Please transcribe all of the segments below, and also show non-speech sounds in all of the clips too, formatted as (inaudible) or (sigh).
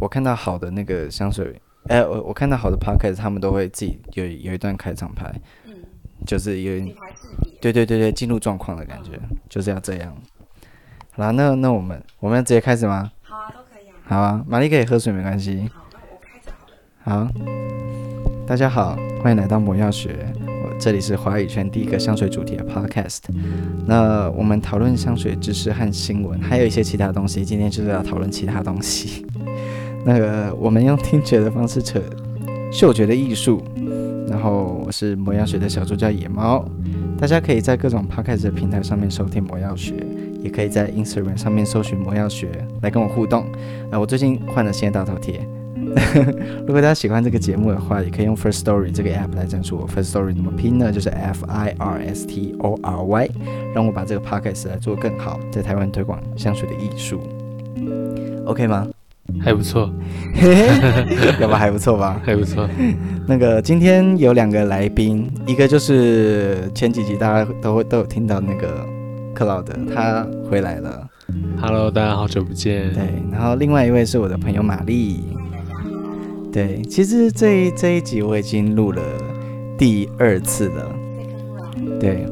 我看到好的那个香水，哎、欸，我我看到好的 podcast，他们都会自己有有一段开场白，嗯，就是有点，对对对对，进入状况的感觉，嗯、就是要这样。好啦，那那我们我们要直接开始吗？好啊，都可以啊。好啊，玛丽可以喝水没关系。好，那我开着好了。好，大家好，欢迎来到魔药学。这里是华语圈第一个香水主题的 podcast。那我们讨论香水知识和新闻，还有一些其他东西。今天就是要讨论其他东西。那个，我们用听觉的方式扯嗅觉的艺术。然后我是魔药学的小助教野猫。大家可以在各种 podcast 的平台上面收听魔药学，也可以在 Instagram 上面搜寻魔药学来跟我互动。啊，我最近换了新的大头贴。(laughs) 如果大家喜欢这个节目的话，也可以用 First Story 这个 app 来赞助我。First Story 怎么拼呢？就是 F I R S T O R Y，让我把这个 podcast 来做更好，在台湾推广香水的艺术。OK 吗？还不错，(laughs) 要不还不错吧？还不错。那个今天有两个来宾，一个就是前几集大家都会都有听到那个克劳德，他回来了。Hello，大家好久不见。对，然后另外一位是我的朋友玛丽。对，其实这一这一集我已经录了第二次了。对，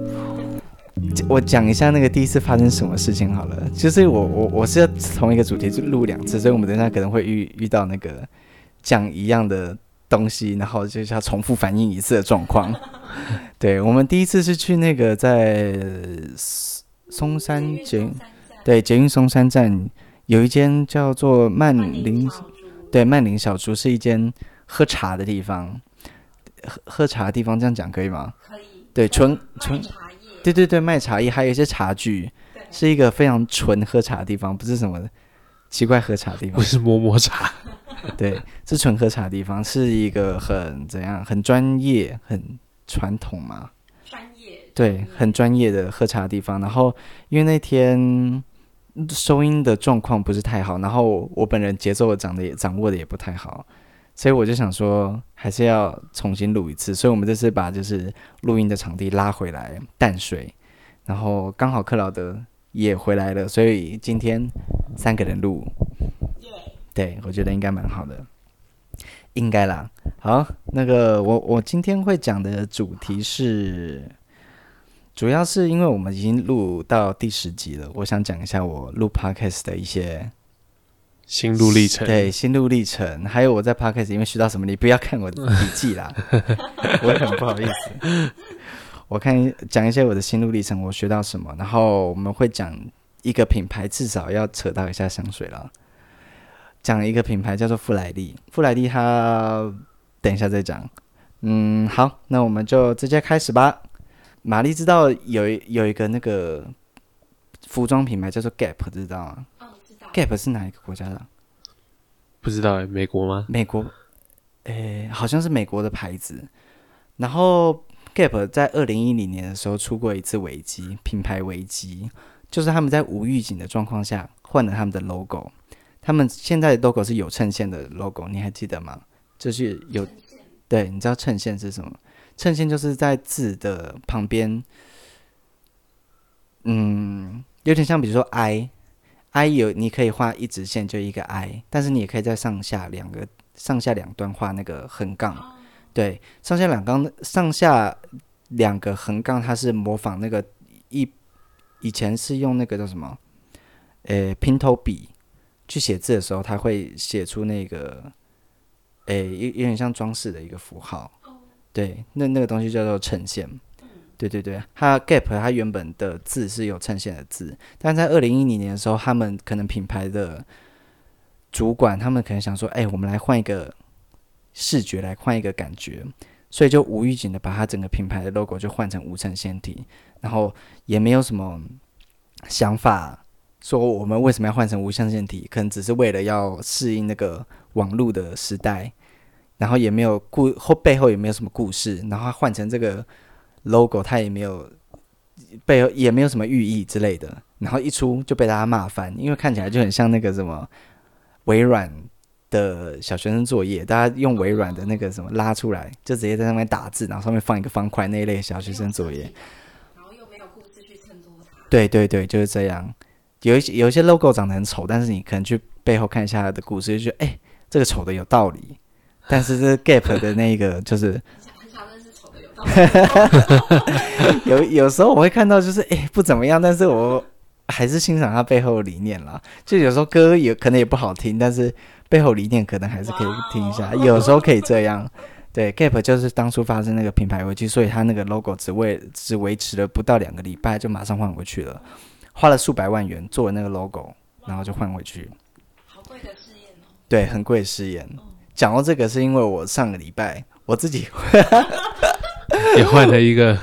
我讲一下那个第一次发生什么事情好了。就是我我我是要同一个主题就录两次，所以我们等一下可能会遇遇到那个讲一样的东西，然后就是要重复反应一次的状况。(laughs) 对，我们第一次是去那个在松山捷。对，捷运松山站有一间叫做曼林，对，曼林小厨是一间喝茶的地方。喝喝茶的地方，这样讲可以吗？可以。对，纯纯，对对对，卖茶叶，还有一些茶具，是一个非常纯喝茶的地方，不是什么奇怪喝茶的地方。不是摸摸茶，(laughs) 对，是纯喝茶的地方，是一个很怎样，很专业，很传统嘛。专业。对，很专业的喝茶的地方。然后因为那天。收音的状况不是太好，然后我本人节奏掌的也掌握的也不太好，所以我就想说还是要重新录一次，所以我们这次把就是录音的场地拉回来淡水，然后刚好克劳德也回来了，所以今天三个人录，对，我觉得应该蛮好的，应该啦。好，那个我我今天会讲的主题是。主要是因为我们已经录到第十集了，我想讲一下我录 podcast 的一些心路历程。对，心路历程，还有我在 podcast 里面学到什么，你不要看我的笔记啦，(laughs) 我也很不好意思。我看讲一些我的心路历程，我学到什么，然后我们会讲一个品牌，至少要扯到一下香水了。讲一个品牌叫做富莱利，富莱利它等一下再讲。嗯，好，那我们就直接开始吧。玛丽知道有有一个那个服装品牌叫做 Gap，知道吗？Gap 是哪一个国家的？不知道哎，美国吗？美国，诶，好像是美国的牌子。然后 Gap 在二零一零年的时候出过一次危机，品牌危机，就是他们在无预警的状况下换了他们的 logo。他们现在的 logo 是有衬线的 logo，你还记得吗？就是有，对，你知道衬线是什么？衬线就是在字的旁边，嗯，有点像，比如说 I，I 有你可以画一直线，就一个 I，但是你也可以在上下两个上下两端画那个横杠，对，上下两杠上下两个横杠，它是模仿那个一以前是用那个叫什么，诶，平头笔去写字的时候，它会写出那个，诶，有有点像装饰的一个符号。对，那那个东西叫做衬线。对对对，它 Gap 它原本的字是有衬线的字，但在二零一零年的时候，他们可能品牌的主管，他们可能想说，哎，我们来换一个视觉，来换一个感觉，所以就无预警的把它整个品牌的 logo 就换成无衬线体，然后也没有什么想法说我们为什么要换成无衬线体，可能只是为了要适应那个网络的时代。然后也没有故后背后也没有什么故事，然后他换成这个 logo，它也没有背后也没有什么寓意之类的，然后一出就被大家骂翻，因为看起来就很像那个什么微软的小学生作业，大家用微软的那个什么拉出来，就直接在上面打字，然后上面放一个方块那一类小学生作业，然后又没有故事去衬托它。对对对，就是这样。有一些有一些 logo 长得很丑，但是你可能去背后看一下它的故事，就觉得哎。这个丑的有道理，但是这 Gap 的那个就是 (laughs) 有。有有时候我会看到就是哎不怎么样，但是我还是欣赏他背后的理念啦。就有时候歌也可能也不好听，但是背后理念可能还是可以听一下。(laughs) 有时候可以这样。对，Gap 就是当初发生那个品牌危机，所以他那个 logo 只为只维持了不到两个礼拜，就马上换回去了，花了数百万元做了那个 logo，然后就换回去。好贵的试验哦。对，很贵的试验。讲到这个，是因为我上个礼拜我自己 (laughs) (laughs) 也换了一个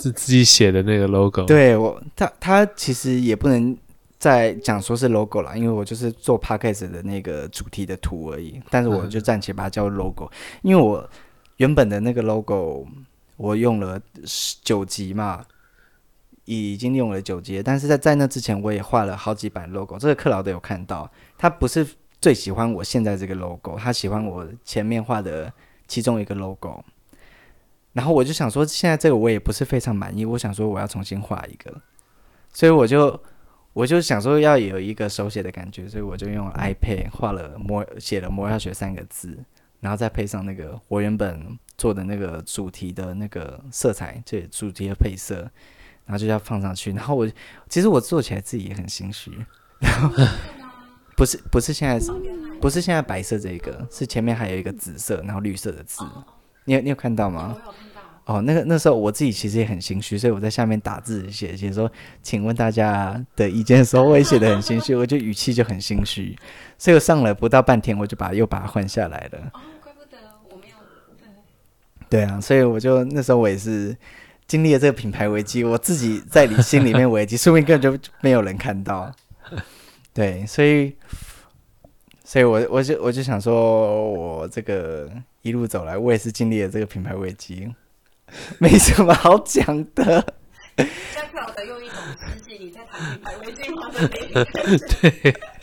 是自己写的那个 logo。对我，他他其实也不能再讲说是 logo 了，因为我就是做 Podcast 的那个主题的图而已，但是我就暂且把它叫 logo，因为我。原本的那个 logo 我用了九集嘛，已经用了九集，但是在在那之前我也画了好几版 logo，这个克劳德有看到，他不是最喜欢我现在这个 logo，他喜欢我前面画的其中一个 logo，然后我就想说，现在这个我也不是非常满意，我想说我要重新画一个，所以我就我就想说要有一个手写的感觉，所以我就用 iPad 画了魔写了魔药学三个字。然后再配上那个我原本做的那个主题的那个色彩，这主题的配色，然后就要放上去。然后我其实我做起来自己也很心虚。然 (laughs) 后不是不是现在不是现在白色这个，是前面还有一个紫色，然后绿色的字。你有你有看到吗？哦，那个那时候我自己其实也很心虚，所以我在下面打字写写说，请问大家的意见的时候，我也写的很心虚，我就语气就很心虚，所以我上了不到半天，我就把又把它换下来了。哦，怪不得我没有。对啊，所以我就那时候我也是经历了这个品牌危机，我自己在你心里面危机，说不定根本就没有人看到。对，所以，所以我我就我就想说，我这个一路走来，我也是经历了这个品牌危机。(laughs) 没什么好讲的。在克劳德用一种实际你在谈品牌危机吗？(laughs)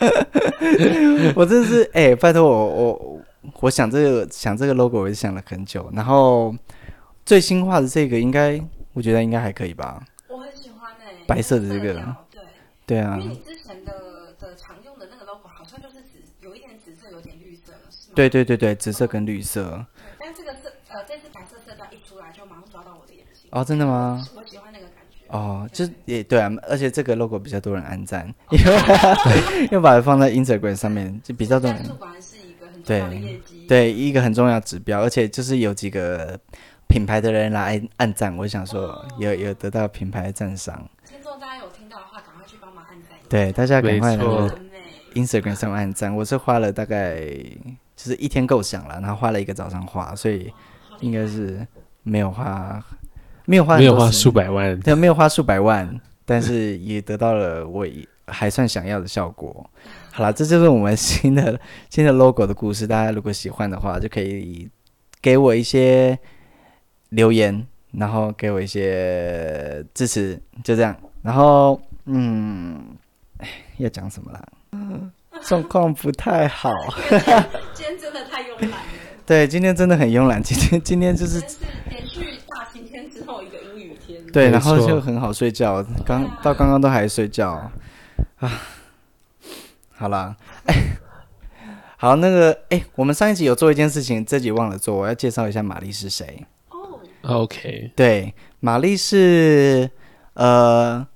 (laughs) 对，我真的是哎、欸，拜托我我我想这个想这个 logo，我也想了很久。然后最新化的这个，应该我觉得应该还可以吧。我很喜欢哎、欸，白色的这个，对对啊。因为你之前的的常用的那个 logo 好像就是紫，有一点紫色，有点绿色，是吗？对对对对，紫色跟绿色。但这个色呃，这次白色色调一出来就马上抓到我的眼睛哦，真的吗？我喜欢那个感觉。哦，就也对啊，而且这个 logo 比较多人按赞，(laughs) 因为又把它放在 Instagram 上面，就比较多人。对对，一个很重要指标，而且就是有几个品牌的人来按赞，我想说有有得到品牌的赞赏。听众大家有听到的话，赶快去帮忙按赞。对，大家赶快来 Instagram 上按赞。我是花了大概就是一天构想了，然后花了一个早上画，所以应该是没有花。没有花，没有花数百万，对，(laughs) 没有花数百万，但是也得到了我还算想要的效果。好了，这就是我们新的新的 logo 的故事。大家如果喜欢的话，就可以给我一些留言，然后给我一些支持，就这样。然后，嗯，要讲什么啦？(laughs) 状况不太好。(laughs) 今天真的太慵懒了。对，今天真的很慵懒。今天今天就是。对，然后就很好睡觉，刚到刚刚都还睡觉，啊，好啦，哎，好，那个，哎，我们上一集有做一件事情，这集忘了做，我要介绍一下玛丽是谁。哦，OK，对，玛丽是，呃，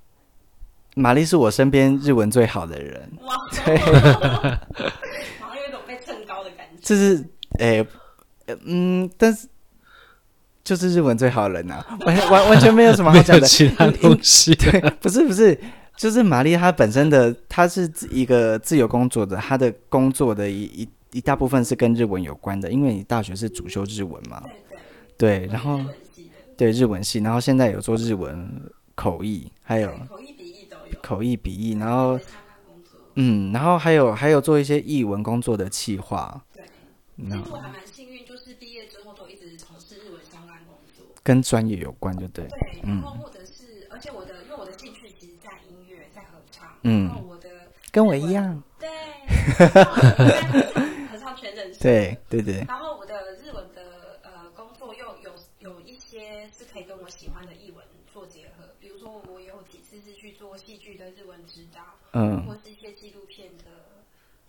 玛丽是我身边日文最好的人。哇，对，好像有一种被蹭高的感觉。就是，哎，嗯，但是。就是日文最好的人呐、啊，完完完全没有什么好 (laughs) 讲的其他东西。对，不是不是，就是玛丽她本身的，她是一个自由工作的，她的工作的一一一大部分是跟日文有关的，因为你大学是主修日文嘛。对，然后对日文系，然后现在有做日文口译，还有，口译笔译，然后嗯，然后还有还有做一些译文工作的企划。对，那我还蛮幸运，就是毕业之后都一直从事日文相关工作，跟专业有关就对。对，然后或者是，而且我的，因为我的兴趣其实在音乐，在合唱。嗯。然后我的跟我一样。对。合唱全人。对对对。然后我 (laughs) 嗯。或是一些纪录片的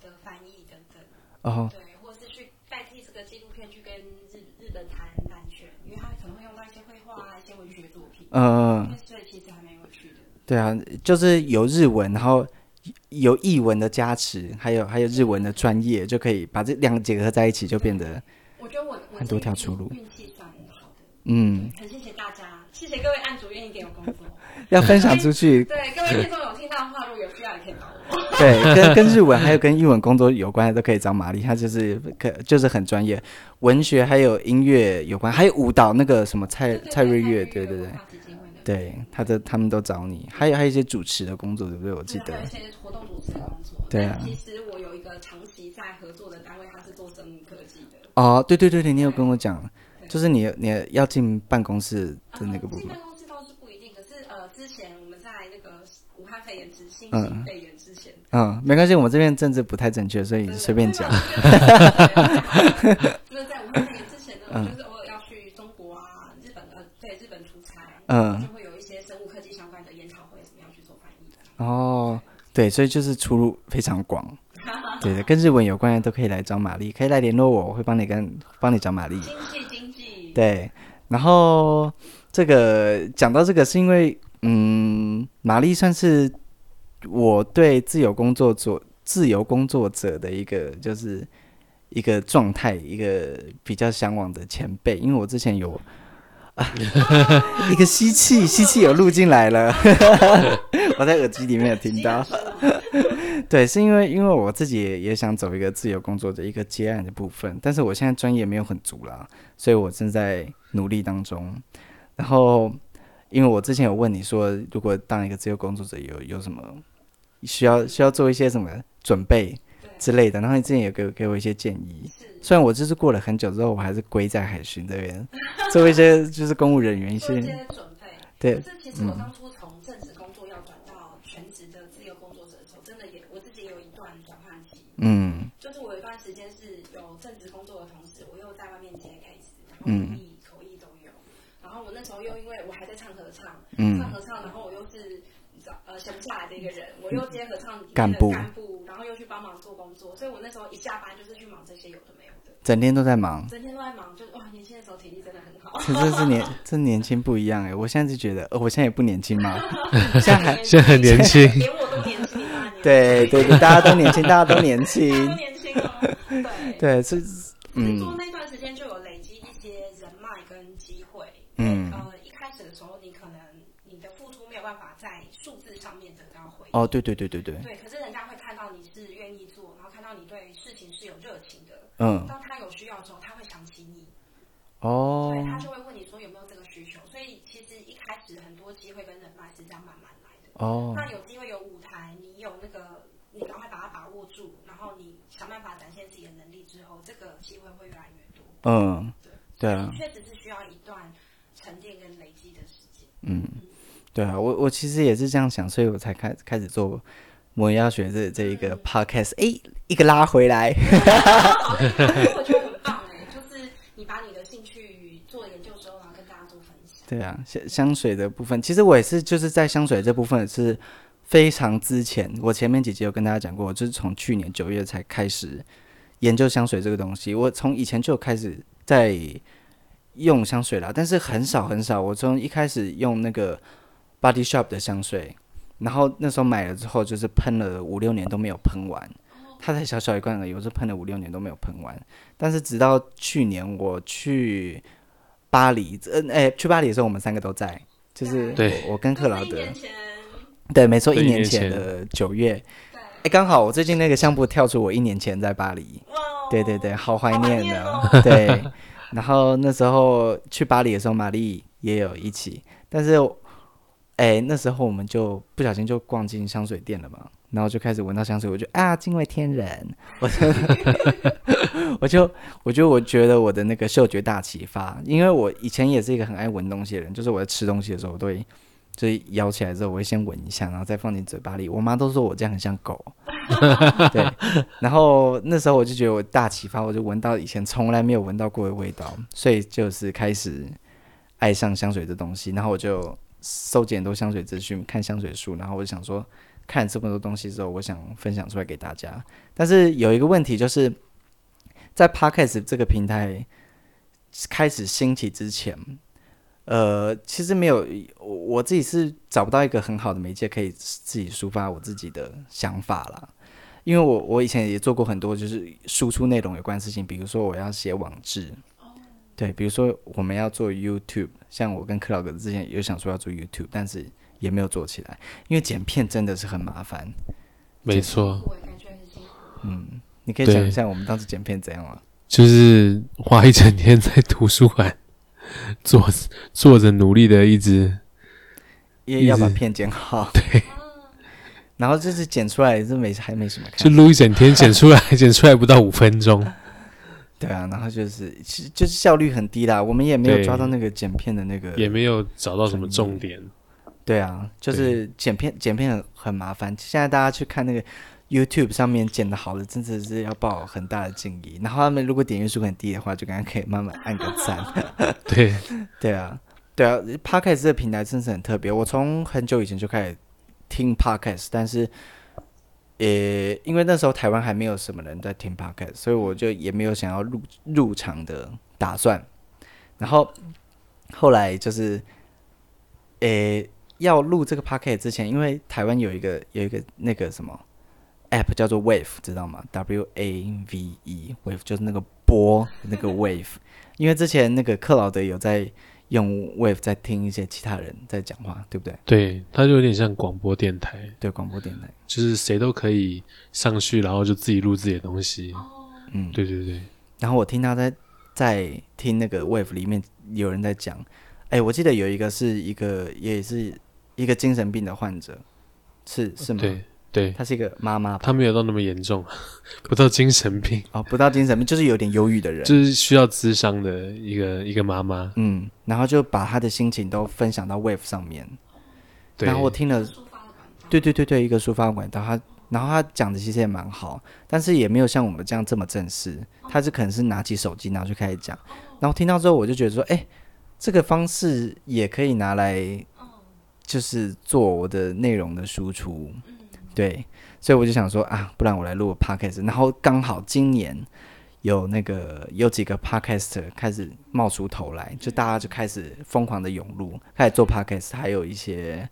的翻译等等。哦。对或是去代替这个纪录片去跟日日本谈版权因为他可能会用到一些绘画啊一些文学作品。嗯嗯所以其实还蛮有趣的。对啊就是有日文然后有译文的加持还有还有日文的专业就可以把这两个结合在一起就变得我觉得我很多条出路。运气算很好的。嗯。很谢谢大家谢谢各位案主愿意给我工作。(laughs) 要分享出去。对各位听众有听到的话如有 (laughs) 对，跟跟日文还有跟英文工作有关的都可以找玛丽，她就是可就是很专业，文学还有音乐有关，还有舞蹈那个什么蔡蔡瑞月，对对对对。对，他的他们都找你，还有还有一些主持的工作，对不对？我记得。还有一些活动主持的工作。对啊。其实我有一个长期在合作的单位，他是做生物科技的。哦，对对对对，你有跟我讲，就是你你要进办公室的那个部分。进办公室倒是不一定，可是呃，之前我们在那个武汉肺炎之新型肺炎嗯，没关系，我们这边政治不太正确，所以随便讲。就是 (laughs) 在武汉肺炎之前呢，就是偶尔要去中国啊、日本呃，对日本出差，嗯。就会有一些生物科技相关的研讨会，怎么样去做翻译哦，对，所以就是出路非常广，(laughs) 对的，跟日文有关的都可以来找玛丽，可以来联络我，我会帮你跟帮你找玛丽。经济经济。对，然后这个讲到这个是因为，嗯，玛丽算是我对自由工作者、自由工作者的一个就是一个状态，一个比较向往的前辈，因为我之前有啊。(laughs) 一个吸气，吸气有录进来了，(laughs) 我在耳机里面有听到。(laughs) 对，是因为因为我自己也，想走一个自由工作的一个接案的部分，但是我现在专业没有很足啦，所以我正在努力当中。然后，因为我之前有问你说，如果当一个自由工作者有有什么需要需要做一些什么准备之类的，然后你之前也给给我一些建议。虽然我就是过了很久之后，我还是归在海巡这边 (laughs) 做一些就是公务人员一些准备。对，这其实我当初从正职工作要转到全职的自由工作者的时候，真的也我自己也有一段转换期。嗯。就是我有一段时间是有正职工作的同时，我又在外面接 case，然后口译、口译都有。然后我那时候又因为我还在唱合唱，嗯、唱合唱，然后我又是呃闲不下来的一个人，我又接合唱干部干部，然后又去帮忙做工作，所以我那时候一下班就是去忙这些有的没有的。整天都在忙，整天都在忙，就哇，年轻的时候体力真的很好。其实是年，(laughs) 这年轻不一样哎，我现在就觉得，呃，我现在也不年轻嘛，(laughs) 现在还现在很年轻，连我都年轻啊。(laughs) 对对对，大家都年轻，大家都年轻，都年轻哦。对对是，嗯。做那段时间就有累积一些人脉跟机会。嗯。呃，一开始的时候，你可能你的付出没有办法在数字上面得到回应。哦，对对对对对。对，可是人家会看到你是愿意做，然后看到你对事情是有热情的。嗯。当他有需要的时候，他会想起你哦，所以他就会问你说有没有这个需求，所以其实一开始很多机会跟人脉是这样慢慢来的。哦，那有机会有舞台，你有那个，你赶快把它把握住，然后你想办法展现自己的能力之后，这个机会会越来越多。嗯，对对啊，确实是需要一段沉淀跟累积的时间。嗯，对啊，我我其实也是这样想，所以我才开开始做魔药学这这一个 podcast，哎、嗯，一个拉回来。(laughs) 我觉得很棒哎，就是你把你的兴趣做研究之后，然后跟大家做分享。对啊，香香水的部分，其实我也是就是在香水这部分是非常之前。我前面几集有跟大家讲过，我就是从去年九月才开始研究香水这个东西。我从以前就开始在用香水啦，但是很少很少。我从一开始用那个 Body Shop 的香水，然后那时候买了之后，就是喷了五六年都没有喷完。它才小小一罐而已，我是喷了五六年都没有喷完。但是直到去年我去。巴黎，嗯、呃，哎、欸，去巴黎的时候，我们三个都在，就是我，我跟克劳德，对，没错，一年前的九月，哎，刚、欸、好我最近那个相簿跳出我一年前在巴黎，对对对，好怀念的，哦、对。然后那时候去巴黎的时候，玛丽也有一起，但是，哎、那时候我们就不小心就逛进香水店了嘛。然后就开始闻到香水，我就啊，惊为天人！我就，我就，我就，我觉得我的那个嗅觉大启发，因为我以前也是一个很爱闻东西的人，就是我在吃东西的时候，我都会，就是咬起来之后，我会先闻一下，然后再放进嘴巴里。我妈都说我这样很像狗，(laughs) 对。然后那时候我就觉得我大启发，我就闻到以前从来没有闻到过的味道，所以就是开始爱上香水这东西。然后我就收集很多香水资讯，看香水书，然后我就想说。看这么多东西之后，我想分享出来给大家。但是有一个问题，就是在 Podcast 这个平台开始兴起之前，呃，其实没有，我自己是找不到一个很好的媒介可以自己抒发我自己的想法啦。因为我我以前也做过很多就是输出内容有关事情，比如说我要写网志，对，比如说我们要做 YouTube，像我跟克劳格之前有想说要做 YouTube，但是也没有做起来，因为剪片真的是很麻烦。没错。嗯，你可以讲一下我们当时剪片怎样吗？就是花一整天在图书馆。坐坐着努力的一直，也要把片剪好。对，然后就是剪出来，是没还没什么看。就录一整天，剪出来 (laughs) 剪出来不到五分钟。对啊，然后就是其实就是效率很低啦。我们也没有抓到那个剪片的那个，也没有找到什么重点。对啊，就是剪片剪片很很麻烦。现在大家去看那个。YouTube 上面剪的好的，真的是要抱很大的敬意。然后他们如果点阅数很低的话，就刚刚可以慢慢按个赞。(laughs) 对，(laughs) 对啊，对啊，Podcast 这个平台真是很特别。我从很久以前就开始听 Podcast，但是，呃因为那时候台湾还没有什么人在听 Podcast，所以我就也没有想要入入场的打算。然后后来就是，诶，要录这个 Podcast 之前，因为台湾有一个有一个那个什么。App 叫做 Wave，知道吗？W A V E，Wave 就是那个波，那个 Wave。因为之前那个克劳德有在用 Wave，在听一些其他人在讲话，对不对？对，它就有点像广播电台。对，广播电台就是谁都可以上去，然后就自己录自己的东西。嗯，对对对。然后我听他在在听那个 Wave 里面有人在讲，哎，我记得有一个是一个也是一个精神病的患者，是是吗？对。对，她是一个妈妈，她没有到那么严重，(laughs) 不到精神病。哦，不到精神病，就是有点忧郁的人，就是需要咨商的一个一个妈妈，嗯，然后就把她的心情都分享到 Wave 上面，对，然后我听了，对对对对，一个抒发管道，她，然后她讲的其实也蛮好，但是也没有像我们这样这么正式，她是可能是拿起手机然后就开始讲，然后听到之后我就觉得说，哎，这个方式也可以拿来，就是做我的内容的输出。对，所以我就想说啊，不然我来录个 podcast，然后刚好今年有那个有几个 podcaster 开始冒出头来，就大家就开始疯狂的涌入，开始做 podcast，还有一些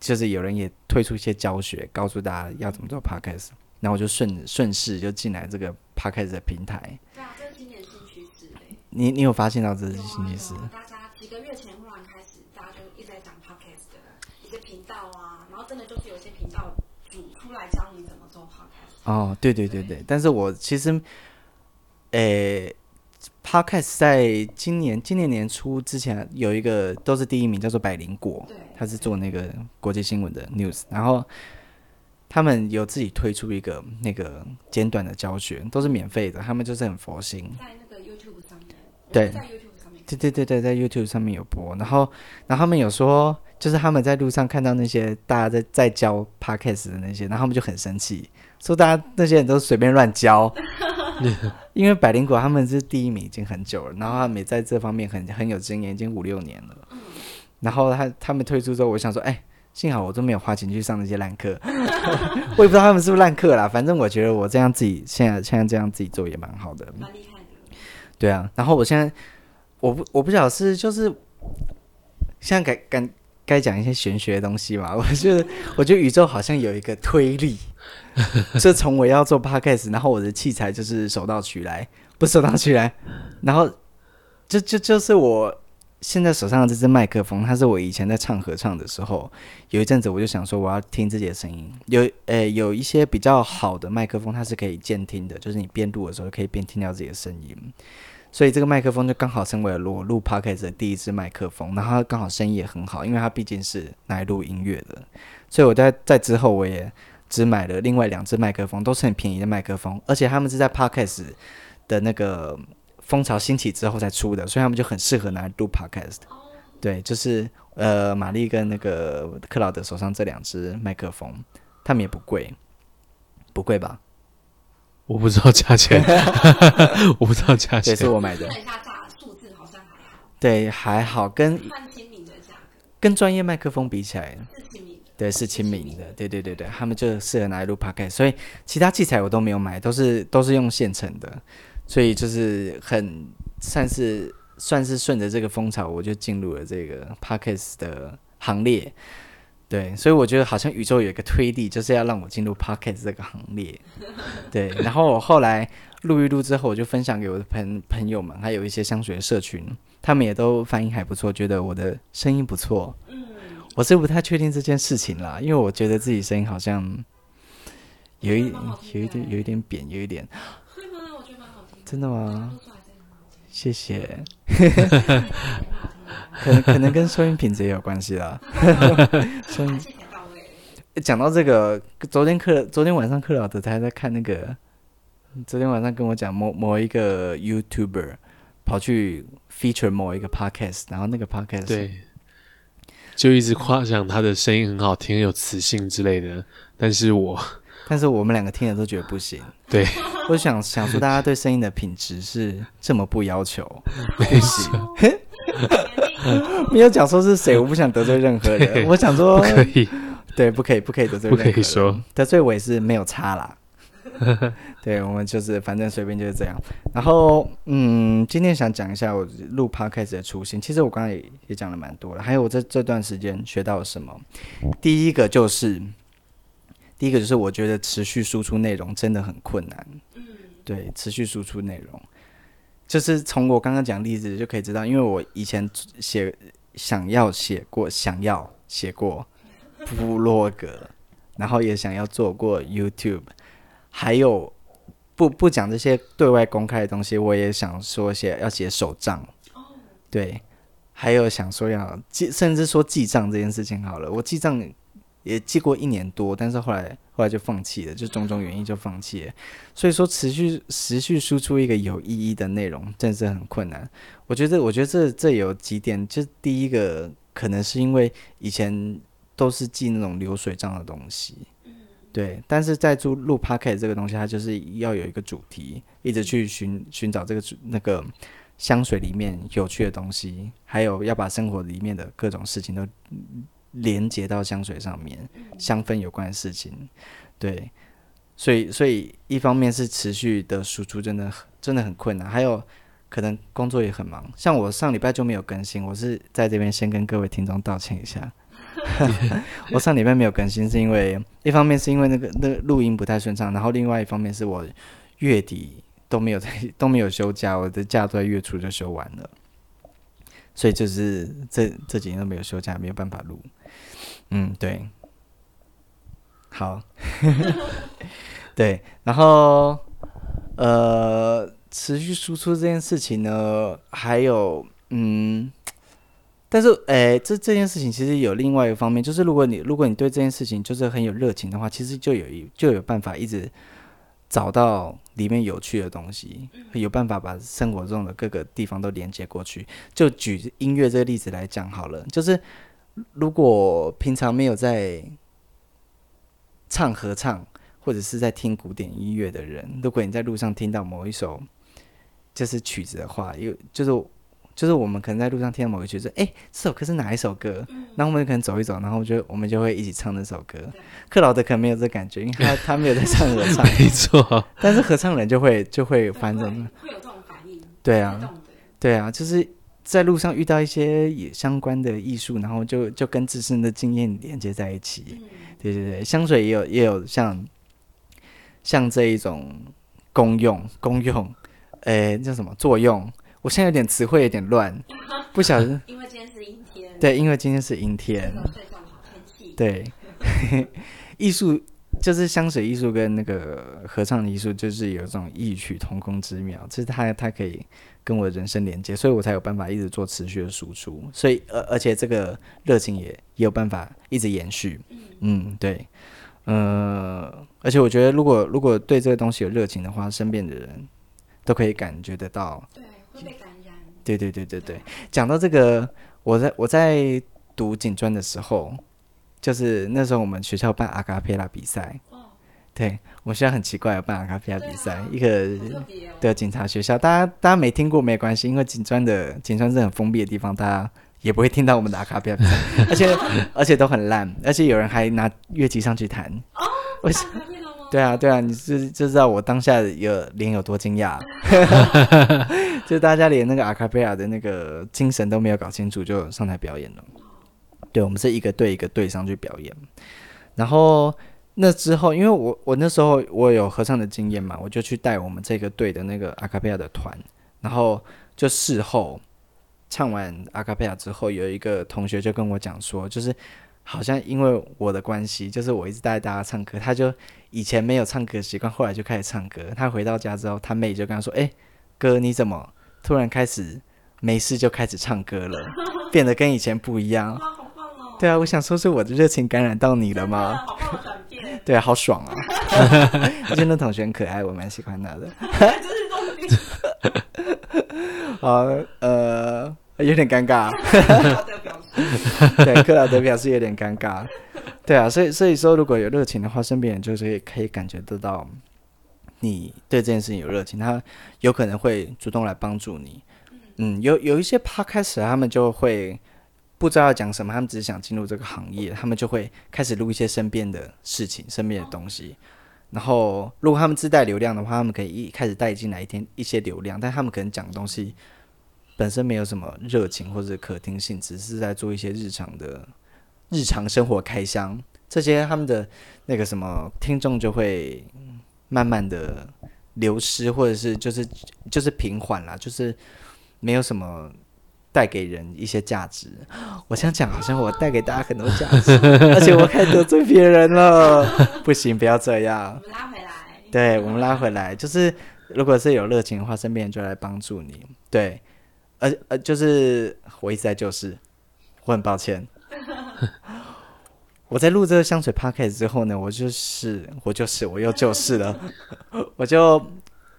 就是有人也推出一些教学，告诉大家要怎么做 podcast，然后我就顺顺势就进来这个 podcast 的平台。对啊，这是今年新趋势。你你有发现到这是新趋势？大家几个月前忽然开始，大家就一直在讲 podcast 的一些频道啊，然后真的就是有些频道主。出来教你怎么做 podcast 哦，对对对对，对。但是我其实，诶，podcast 在今年今年年初之前有一个都是第一名，叫做百灵果，对他是做那个国际新闻的 news，然后他们有自己推出一个那个简短的教学，都是免费的，他们就是很佛心，在那个 YouTube 上面，对，在 YouTube 上面，对对对对，在 YouTube 上面有播，然后然后他们有说。就是他们在路上看到那些大家在在教 podcast 的那些，然后他们就很生气，说大家那些人都随便乱教。(laughs) (laughs) 因为百灵果他们是第一名已经很久了，然后他们也在这方面很很有经验，已经五六年了。然后他他们退出之后，我想说，哎，幸好我都没有花钱去上那些烂课，(laughs) 我也不知道他们是不是烂课啦。反正我觉得我这样自己现在现在这样自己做也蛮好的。蛮厉害的。对啊，然后我现在我不我不晓得是就是现在改改。该讲一些玄学的东西嘛？(laughs) 我觉得，我觉得宇宙好像有一个推力，(laughs) 就从我要做 podcast，然后我的器材就是手到取来，不手到取来，然后就就就是我现在手上的这支麦克风，它是我以前在唱合唱的时候，有一阵子我就想说我要听自己的声音，有诶有一些比较好的麦克风，它是可以监听的，就是你边录的时候可以边听到自己的声音。所以这个麦克风就刚好成为了我录 podcast 的第一支麦克风，然后它刚好声音也很好，因为它毕竟是拿来录音乐的。所以我在在之后我也只买了另外两只麦克风，都是很便宜的麦克风，而且他们是在 podcast 的那个风潮兴起之后才出的，所以他们就很适合拿来录 podcast。对，就是呃玛丽跟那个克劳德手上这两支麦克风，他们也不贵，不贵吧？我不知道价钱，(laughs) 我不知道价钱。这是我买的。看一下价，数字好像还好。对，还好，跟跟专业麦克风比起来，是亲民的。对，是亲民的。对对对对，他们就适合拿来录 podcast，所以其他器材我都没有买，都是都是用现成的，所以就是很算是算是顺着这个风潮，我就进入了这个 Podcast 的行列。对，所以我觉得好像宇宙有一个推力，就是要让我进入 Podcast 这个行列。(laughs) 对，然后我后来录一录之后，我就分享给我的朋朋友们，还有一些香水社群，他们也都反应还不错，觉得我的声音不错。嗯，我是不太确定这件事情啦，因为我觉得自己声音好像有一有一点有一点扁，有一点。会吗？我觉得蛮好听。真的吗？谢谢。(laughs) 可能可能跟收音品质也有关系啦。(laughs) 收音讲到这个，昨天课昨天晚上克劳德他还在看那个，昨天晚上跟我讲某某一个 YouTuber 跑去 feature 某一个 podcast，然后那个 podcast 对，就一直夸奖他的声音很好听，有磁性之类的。但是我 (laughs) 但是我们两个听了都觉得不行。对，我想想说大家对声音的品质是这么不要求，(laughs) 不行。(laughs) 没有讲说是谁，(laughs) 我不想得罪任何人。我想说，可以，(laughs) 对，不可以，不可以得罪任何人，不可以说得罪我也是没有差啦。对，我们就是反正随便就是这样。然后，嗯，今天想讲一下我录 podcast 的初心。其实我刚才也也讲了蛮多了，还有我这这段时间学到了什么。第一个就是，第一个就是我觉得持续输出内容真的很困难。对，持续输出内容。就是从我刚刚讲例子就可以知道，因为我以前写想要写过，想要写过部落格，然后也想要做过 YouTube，还有不不讲这些对外公开的东西，我也想说写要写手账，对，还有想说要记，甚至说记账这件事情好了，我记账也记过一年多，但是后来。后来就放弃了，就种种原因就放弃了。所以说，持续持续输出一个有意义的内容，真的是很困难。我觉得，我觉得这这有几点，就第一个可能是因为以前都是记那种流水账的东西，对。但是在做录 p o c a s t 这个东西，它就是要有一个主题，一直去寻寻找这个那个香水里面有趣的东西，还有要把生活里面的各种事情都。连接到香水上面，香氛有关的事情，对，所以所以一方面是持续的输出，真的真的很困难，还有可能工作也很忙，像我上礼拜就没有更新，我是在这边先跟各位听众道歉一下，(laughs) 我上礼拜没有更新是因为一方面是因为那个那个录音不太顺畅，然后另外一方面是我月底都没有在都没有休假，我的假都在月初就休完了。所以就是这这几天都没有休假，没有办法录。嗯，对。好，(laughs) 对，然后呃，持续输出这件事情呢，还有嗯，但是诶，这这件事情其实有另外一个方面，就是如果你如果你对这件事情就是很有热情的话，其实就有一就有办法一直。找到里面有趣的东西，有办法把生活中的各个地方都连接过去。就举音乐这个例子来讲好了，就是如果平常没有在唱合唱或者是在听古典音乐的人，如果你在路上听到某一首就是曲子的话，有就是。就是我们可能在路上听到某个曲子，哎，这首歌是哪一首歌？然后我们可能走一走，然后就我们就会一起唱这首歌。克劳德可能没有这感觉，因为他他没有在唱 (laughs) 合唱，没错。但是合唱人就会就会反正会有这种反应。对啊，对啊，就是在路上遇到一些也相关的艺术，然后就就跟自身的经验连接在一起。对对对，香水也有也有像像这一种功用功用，哎，叫什么作用？我现在有点词汇有点乱，(laughs) 不晓得。因为今天是阴天。对，因为今天是阴天。对，(laughs) 艺术就是香水艺术跟那个合唱的艺术，就是有一种异曲同工之妙。就是它它可以跟我的人生连接，所以我才有办法一直做持续的输出。所以而而且这个热情也也有办法一直延续。嗯，对，呃，而且我觉得如果如果对这个东西有热情的话，身边的人都可以感觉得到。会被感染。对对对对对，讲到这个，我在我在读警专的时候，就是那时候我们学校办阿卡贝拉比赛。哦。对，我们学校很奇怪，办阿卡贝拉比赛，一个对警察学校，大家大家没听过没关系，因为警专的警专是很封闭的地方，大家也不会听到我们的阿卡贝拉比赛，(laughs) 而且而且都很烂，而且有人还拿乐器上去弹。哦。为什么？对啊，对啊，你是就知道我当下有脸有多惊讶。(laughs) (laughs) (laughs) 就大家连那个阿卡贝拉的那个精神都没有搞清楚，就上台表演了。对，我们是一个队一个队上去表演，然后那之后，因为我我那时候我有合唱的经验嘛，我就去带我们这个队的那个阿卡贝拉的团，然后就事后唱完阿卡贝拉之后，有一个同学就跟我讲说，就是好像因为我的关系，就是我一直带大家唱歌，他就以前没有唱歌习惯，后来就开始唱歌。他回到家之后，他妹就跟他说：“哎，哥，你怎么突然开始没事就开始唱歌了，(laughs) 变得跟以前不一样？”对啊，我想说是我的热情感染到你了吗？(laughs) 对啊，好爽啊！(laughs) 我觉得那同学很可爱，我蛮喜欢他的。好，呃，有点尴尬。对，克劳德表示有点尴尬。对啊，所以所以说，如果有热情的话，身边人就是可以感觉得到你对这件事情有热情，他有可能会主动来帮助你。嗯，有有一些 podcast 他们就会。不知道要讲什么，他们只是想进入这个行业，他们就会开始录一些身边的事情、身边的东西。然后，如果他们自带流量的话，他们可以一开始带进来一天一些流量，但他们可能讲的东西本身没有什么热情或者可听性，只是在做一些日常的日常生活开箱。这些他们的那个什么听众就会慢慢的流失，或者是就是就是平缓啦，就是没有什么。带给人一些价值，我这样讲，好像我带给大家很多价值，而且我开始得罪别人了，不行，不要这样。我们拉回来，对，我们拉回来，就是如果是有热情的话，身边人就来帮助你。对，呃呃，就是我一直在就是，我很抱歉。我在录这个香水 podcast 之后呢，我就是我就是我又就是了，(laughs) 我就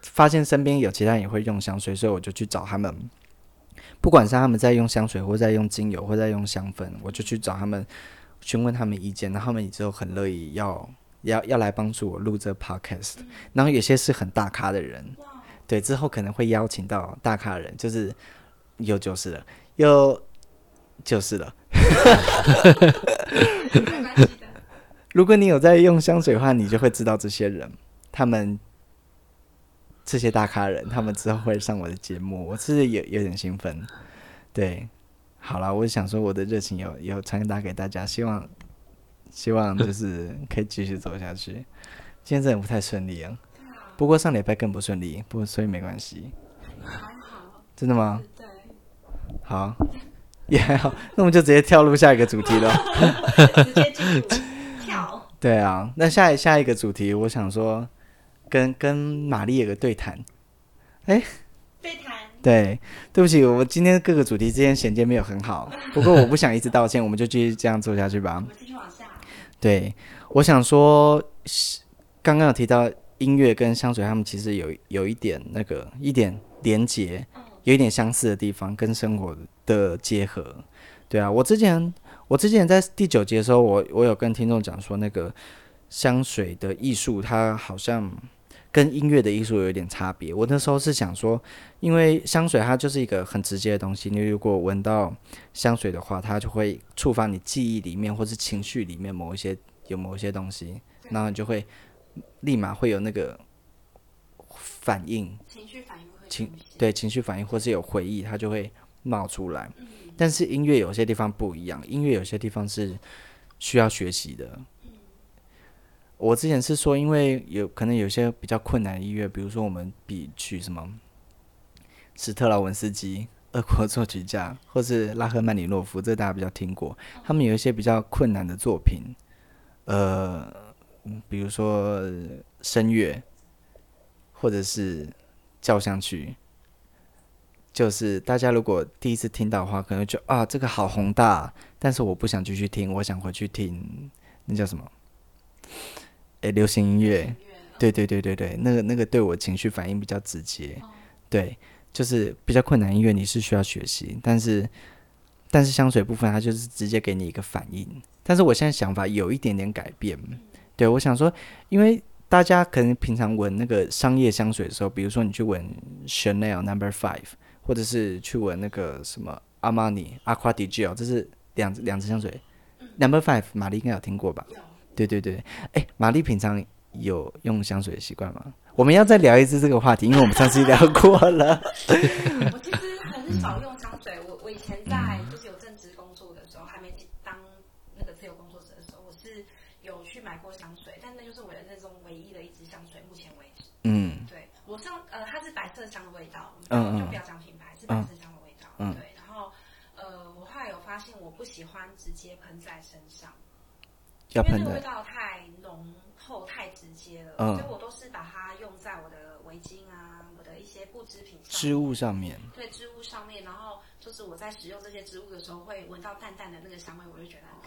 发现身边有其他人也会用香水，所以我就去找他们。不管是他们在用香水，或在用精油，或在用香氛，我就去找他们询问他们意见，然后他们也就很乐意要要要来帮助我录这 podcast。然后有些是很大咖的人，对，之后可能会邀请到大咖的人，就是有就是了，有就是了。(laughs) 如果你有在用香水的话，你就会知道这些人，他们。这些大咖人，他们之后会上我的节目，(laughs) 我是有有点兴奋。对，好了，我想说我的热情有有传达给大家，希望希望就是可以继续走下去。今天真的不太顺利啊，不过上礼拜更不顺利，不过所以没关系。还好。真的吗？对。好，也还好，那我们就直接跳入下一个主题了。(laughs) 直接进入跳。(laughs) 对啊，那下下一个主题，我想说。跟跟玛丽有个对谈，哎、欸，对谈，对，对不起，我今天各个主题之间衔接没有很好，(laughs) 不过我不想一直道歉，我们就继续这样做下去吧。我们继续往下。对，我想说，刚刚有提到音乐跟香水，他们其实有有一点那个一点连结，有一点相似的地方，跟生活的结合。对啊，我之前我之前在第九节的时候，我我有跟听众讲说，那个香水的艺术，它好像。跟音乐的艺术有一点差别。我那时候是想说，因为香水它就是一个很直接的东西，你如果闻到香水的话，它就会触发你记忆里面或是情绪里面某一些有某一些东西，然后就会立马会有那个反应，情绪反应情对情绪反应或是有回忆，它就会冒出来。但是音乐有些地方不一样，音乐有些地方是需要学习的。我之前是说，因为有可能有些比较困难的音乐，比如说我们比曲什么史特劳文斯基、俄国作曲家，或是拉赫曼尼诺夫，这大家比较听过。他们有一些比较困难的作品，呃，比如说声乐，或者是交响曲，就是大家如果第一次听到的话，可能就啊，这个好宏大，但是我不想继续听，我想回去听，那叫什么？诶，流行音乐，对对对对对，那个那个对我情绪反应比较直接，对，就是比较困难音乐你是需要学习，但是但是香水部分它就是直接给你一个反应，但是我现在想法有一点点改变，对，我想说，因为大家可能平常闻那个商业香水的时候，比如说你去闻 Chanel Number Five，或者是去闻那个什么阿玛尼 Acqua di Giò，这是两两支香水，Number Five，玛丽应该有听过吧？对对对，哎，玛丽平常有用香水的习惯吗？我们要再聊一次这个话题，因为我们上次聊过了。(laughs) 我其实很少用香水，我我以前在就是有正职工作的时候，还没当那个自由工作者的时候，我是有去买过香水，但那就是我的那种唯一的一支香水，目前为止。嗯，对我上呃，它是白麝香的味道，嗯，就不要讲品牌，是白麝香的味道，嗯，对。然后呃，我后来有发现，我不喜欢直接喷在身上，因为那个味道太浓厚、太直接了，所以我都是把它用在我的围巾啊、我的一些布织品上、织物上面。对，织物上面，然后就是我在使用这些织物的时候，会闻到淡淡的那个香味，我就觉得很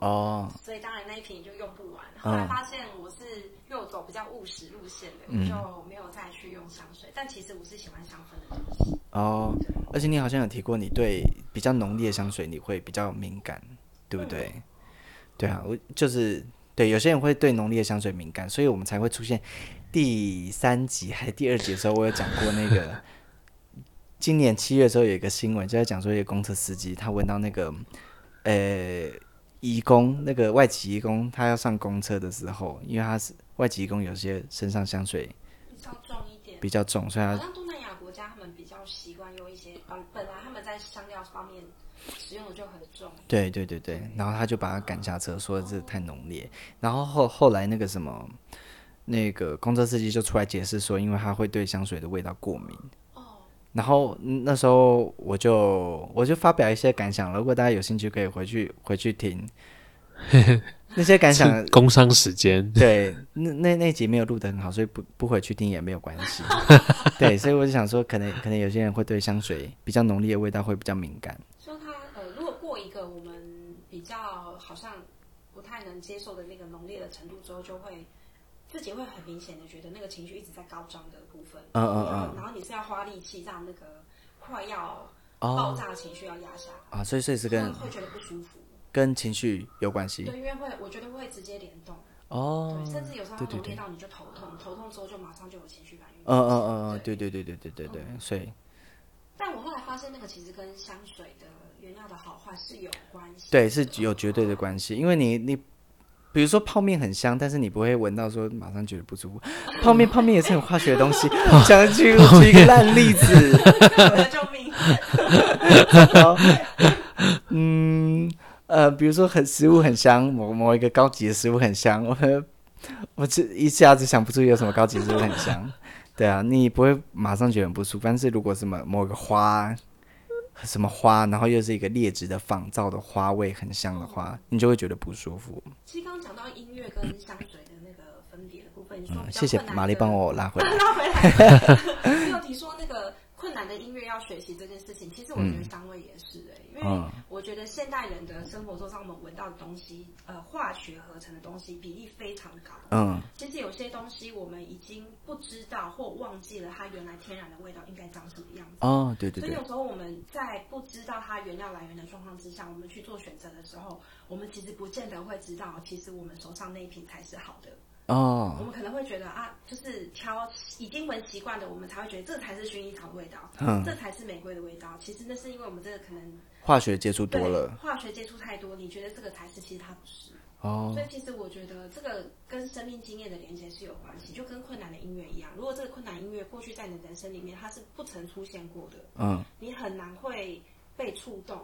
哦。所以当然那一瓶就用不完。后来发现我是又走比较务实路线的，嗯、就没有再去用香水。但其实我是喜欢香氛的东西。哦。而且你好像有提过，你对比较浓烈的香水你会比较敏感，对不对？嗯、对啊，我就是。对，有些人会对浓烈的香水敏感，所以我们才会出现第三集还是第二集的时候，我有讲过那个 (laughs) 今年七月的时候有一个新闻，就在讲说一个公车司机他闻到那个呃移工那个外籍移工他要上公车的时候，因为他是外籍移工，有些身上香水比较重一点，比较重，所以他好像东南亚国家他们比较习惯用一些本本来他们在香料方面。使用的就很重，对对对对，然后他就把他赶下车，说这太浓烈。然后后后来那个什么，那个公车司机就出来解释说，因为他会对香水的味道过敏。哦。然后那时候我就我就发表一些感想，如果大家有兴趣，可以回去回去听 (laughs) 那些感想。工商时间。对，那那那集没有录得很好，所以不不回去听也没有关系。(laughs) 对，所以我就想说，可能可能有些人会对香水比较浓烈的味道会比较敏感。说它呃，如果过一个我们比较好像不太能接受的那个浓烈的程度之后，就会自己会很明显的觉得那个情绪一直在高涨的部分，嗯嗯嗯，然后你是要花力气让那个快要爆炸的情绪要压下来啊，所以所以是跟会觉得不舒服，跟情绪有关系，对，因为会我觉得会直接联动哦，对，甚至有时候浓烈到你就头痛，头痛之后就马上就有情绪反应，嗯嗯嗯嗯，对。对对对对对对，所以，但我后来发现那个其实跟香水的。原料的好坏是有关系，对，是有绝对的关系。因为你你，比如说泡面很香，但是你不会闻到说马上觉得不舒服。(laughs) 泡面泡面也是很化学的东西，(laughs) 想举举一个烂例子。救命！(laughs) 嗯呃，比如说很食物很香，某某一个高级的食物很香，我我这一下子想不出有什么高级食物很香。对啊，你不会马上觉得很不舒服。但是如果什么某个花。什么花，然后又是一个劣质的仿造的花味，很香的花，你就会觉得不舒服。其实刚刚讲到音乐跟香水的那个分别的部分，嗯，谢谢玛丽帮我拉回来。(laughs) 拉回来。(laughs) 没有提说那个困难的音乐要学习这件事情，其实我觉得香味也是哎、欸，嗯、因为我觉得现代人的生活中，让我们闻到的东西，呃，化学合成的东西比例非常高。嗯，其实有些东西我们已经不知道或忘记了它原来天然的味道应该长什么样子。哦，对对对。所以有时候我们在不知道它原料来源的状况之下，我们去做选择的时候，我们其实不见得会知道，其实我们手上那一瓶才是好的。哦，我们可能会觉得啊，就是挑已经闻习惯的，我们才会觉得这才是薰衣草的味道，嗯，这才是玫瑰的味道。其实那是因为我们这个可能化学接触多了，化学接触太多，你觉得这个才是，其实它不是。哦，所以其实我觉得这个跟生命经验的连接是有关系，就跟困难的音乐一样。如果这个困难音乐过去在你的人生里面它是不曾出现过的，嗯，你很难会被触动。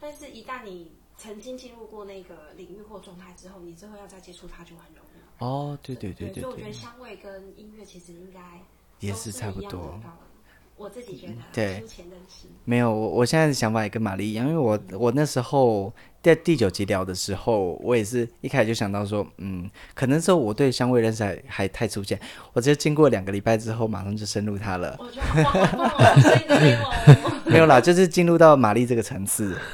但是，一旦你曾经进入过那个领域或状态之后，你之后要再接触它就很容易。哦，对对对对，对，所以我觉得香味跟音乐其实应该也是差不多。我自己觉得，对，没有我我现在的想法也跟玛丽一样，因为我我那时候在第九集聊的时候，我也是一开始就想到说，嗯，可能是我对香味认识还还太粗浅，我直接经过两个礼拜之后，马上就深入它了。我觉得好棒 (laughs) 没有啦，就是进入到玛丽这个层次。(laughs)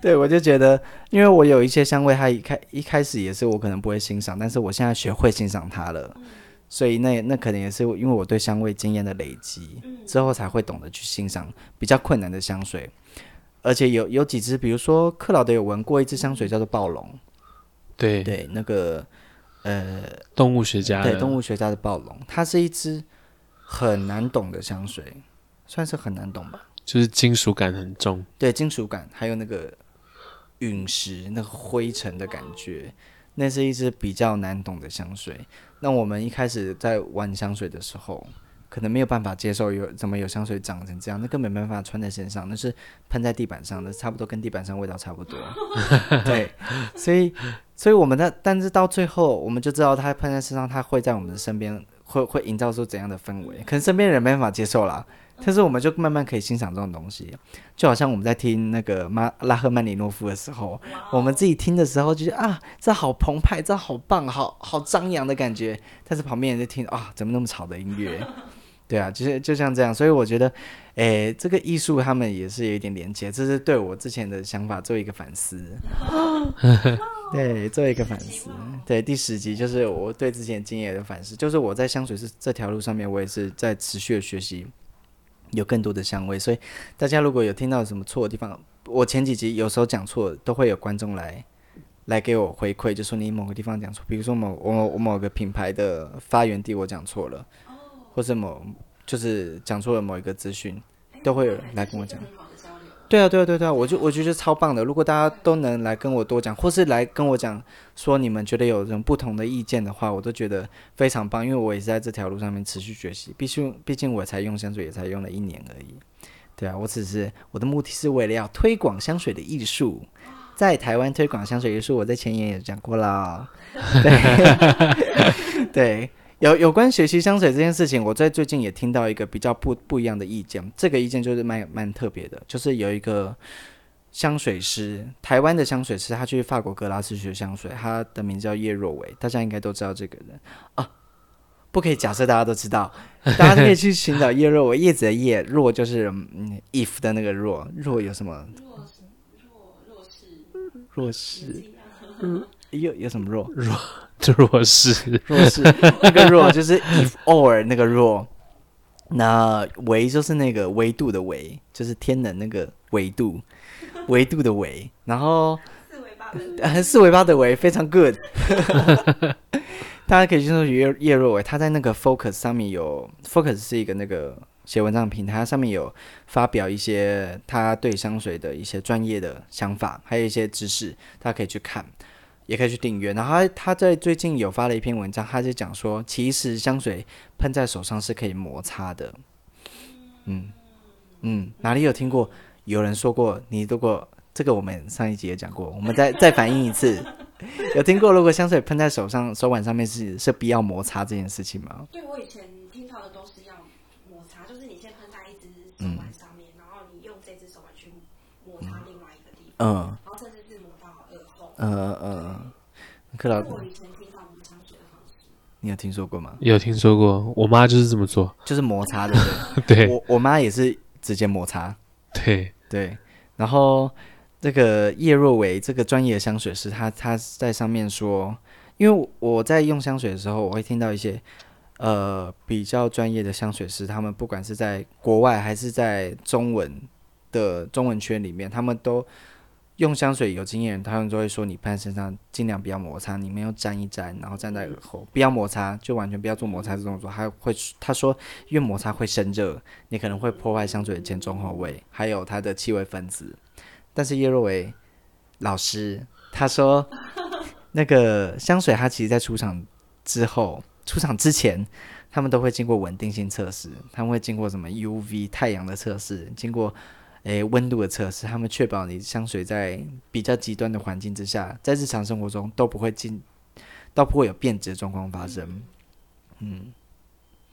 对，我就觉得，因为我有一些香味，它一开一开始也是我可能不会欣赏，但是我现在学会欣赏它了，嗯、所以那那可能也是因为我对香味经验的累积，嗯、之后才会懂得去欣赏比较困难的香水，而且有有几支，比如说克劳德有闻过一支香水叫做暴龙，对。对，那个呃动物学家对动物学家的暴龙，它是一支很难懂的香水，算是很难懂吧，就是金属感很重，对金属感还有那个。陨石那个灰尘的感觉，那是一支比较难懂的香水。那我们一开始在玩香水的时候，可能没有办法接受有怎么有香水长成这样，那根本没办法穿在身上，那是喷在地板上的，差不多跟地板上味道差不多。(laughs) 对，所以所以我们的，但是到最后我们就知道它喷在身上，它会在我们的身边会会营造出怎样的氛围，可能身边人没办法接受啦。但是我们就慢慢可以欣赏这种东西，就好像我们在听那个马拉赫曼尼诺夫的时候，我们自己听的时候就觉得啊，这好澎湃，这好棒，好好张扬的感觉。但是旁边人在听啊，怎么那么吵的音乐？(laughs) 对啊，就是就像这样。所以我觉得，诶，这个艺术他们也是有一点连接，这是对我之前的想法做一个反思。(laughs) 对，做一个反思。对，第十集就是我对之前经验的反思，就是我在香水师这条路上面，我也是在持续的学习。有更多的香味，所以大家如果有听到什么错的地方，我前几集有时候讲错，都会有观众来来给我回馈，就说你某个地方讲错，比如说某我我某个品牌的发源地我讲错了，或者某就是讲错了某一个资讯，都会有来跟我讲。对啊，对啊，对啊，我就我觉得超棒的。如果大家都能来跟我多讲，或是来跟我讲说你们觉得有人不同的意见的话，我都觉得非常棒。因为我也是在这条路上面持续学习，毕竟毕竟我才用香水也才用了一年而已。对啊，我只是我的目的是为了要推广香水的艺术，在台湾推广香水艺术，我在前言也讲过了。(laughs) 对 (laughs) 有有关学习香水这件事情，我在最近也听到一个比较不不一样的意见。这个意见就是蛮蛮特别的，就是有一个香水师，台湾的香水师，他去法国格拉斯学香水，他的名字叫叶若维，大家应该都知道这个人啊。不可以假设大家都知道，(laughs) 大家可以去寻找叶若维，叶子的叶，若就是嗯，if 的那个若，若有什么？若若若是若是，嗯，有有什么弱？弱 (laughs) 就？弱势，弱势，那个弱 (laughs) 就是 if or 那个弱，那维就是那个维度的维，就是天能那个维度，维度的维，然后四维八的，呃，(laughs) 四维八的维非常 good，大家可以去搜叶叶若维，他在那个 Focus 上面有 Focus 是一个那个写文章的平台，他上面有发表一些他对香水的一些专业的想法，还有一些知识，大家可以去看。也可以去订阅。然后他他在最近有发了一篇文章，他就讲说，其实香水喷在手上是可以摩擦的。嗯嗯，哪里有听过有人说过？你如果这个我们上一集也讲过，我们再 (laughs) 再反映一次，(laughs) 有听过如果香水喷在手上手腕上面是是必要摩擦这件事情吗？对，我以前听到的都是要摩擦，就是你先喷在一只手腕上面，嗯、然后你用这只手腕去摩擦另外一个地方。嗯。呃呃，克劳德，你有听说过吗？有听说过，我妈就是这么做，就是摩擦，的 (laughs) 对？对，我我妈也是直接摩擦，对对。然后这个叶若维这个专业的香水师，他他在上面说，因为我在用香水的时候，我会听到一些呃比较专业的香水师，他们不管是在国外还是在中文的中文圈里面，他们都。用香水有经验人，他们就会说，你喷身上尽量不要摩擦，你没有沾一沾，然后站在耳后，不要摩擦，就完全不要做摩擦这动作。还会他说，因为摩擦会生热，你可能会破坏香水的前中后味，还有它的气味分子。但是叶若维老师他说，那个香水它其实在出厂之后、出厂之前，他们都会经过稳定性测试，他们会经过什么 UV 太阳的测试，经过。诶，温度的测试，他们确保你香水在比较极端的环境之下，在日常生活中都不会进，都不会有变质的状况发生。嗯，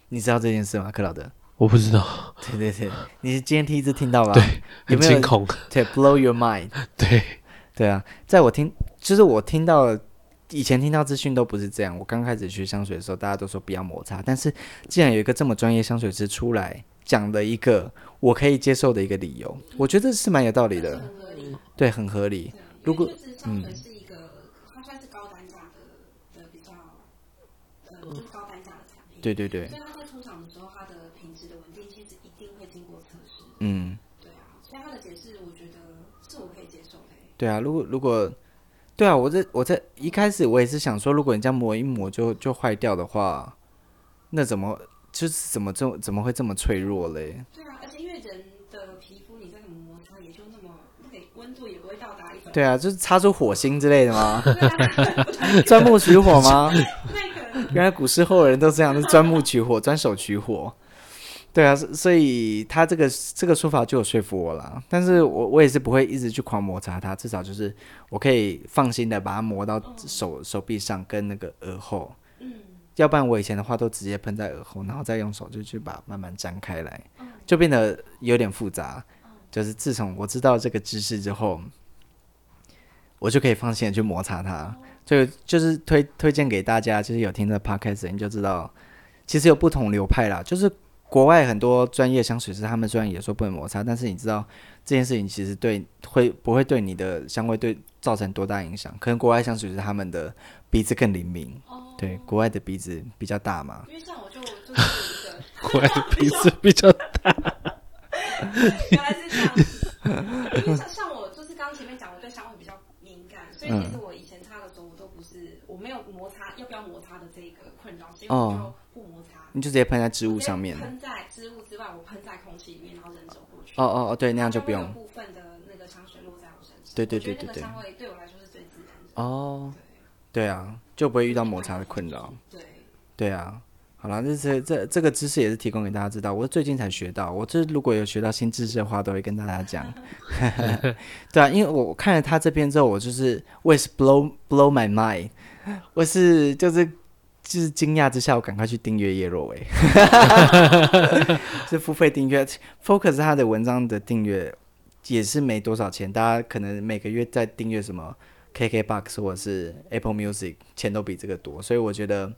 你知道这件事吗，克劳德？我不知道。(laughs) 对对对，你是今天第一次听到吧？对，很惊恐。对，blow your mind。(laughs) 对，对啊，在我听，就是我听到以前听到资讯都不是这样。我刚开始学香水的时候，大家都说不要摩擦，但是既然有一个这么专业香水师出来。讲了一个我可以接受的一个理由，我觉得是蛮有道理的，对，很合理。如果嗯，是一个它算是高单价的的比较呃，就是高单价的产品，对对对。所以它在出厂的时候，它的品质的稳定其实一定会经过测试。嗯，对啊，所以它的解释我觉得是我可以接受的。对啊，如果如果对啊，我在我在一开始我也是想说，如果你这样磨一磨就就坏掉的话，那怎么？就是怎么这怎么会这么脆弱嘞？对啊，而且因为人的皮肤，你再怎么摩擦，也就那么，温度也不会到达一种对啊，就是擦出火星之类的吗？(laughs) 钻木取火吗？原来古时候的人都这样，是钻木取火，钻手取火。对啊，所以他这个这个说法就有说服我了。但是我我也是不会一直去狂摩擦它，至少就是我可以放心的把它磨到手手臂上跟那个耳后。嗯，要不然我以前的话都直接喷在耳后，然后再用手就去把它慢慢展开来，就变得有点复杂。就是自从我知道这个知识之后，我就可以放心的去摩擦它。就就是推推荐给大家，就是有听这 podcast 你就知道，其实有不同流派啦，就是。国外很多专业香水师，他们虽然也说不能摩擦，但是你知道这件事情其实对会不会对你的香味对造成多大影响？可能国外香水师他们的鼻子更灵敏，哦、对，国外的鼻子比较大嘛。因为像我就就是一个国外的鼻子比较大，(laughs) 原来是这样。(laughs) 因为像像我就是刚刚前面讲，我对香味比较敏感，所以其实我以前擦的时候，我都不是我没有摩擦要不要摩擦的这个困扰，所以我就不摩擦。你就直接喷在织物上面。喷在织物之外，我喷在空气里面，然后人走过去。哦哦哦，对，那样就不用。部分的那个香水落在我身上。对对对对对。香味对我来说是最自然的。哦。对啊，就不会遇到摩擦的困扰。对。对啊，好了，这这这这个知识也是提供给大家知道。我最近才学到，我这如果有学到新知识的话，都会跟大家讲。(laughs) 对啊，因为我看了他这篇之后，我就是我也是 blow blow my mind，(laughs) 我是就是。就是惊讶之下，我赶快去订阅叶若薇，(laughs) 是付费订阅。Focus 他的文章的订阅也是没多少钱，大家可能每个月在订阅什么 KKBOX 或者是 Apple Music，钱都比这个多。所以我觉得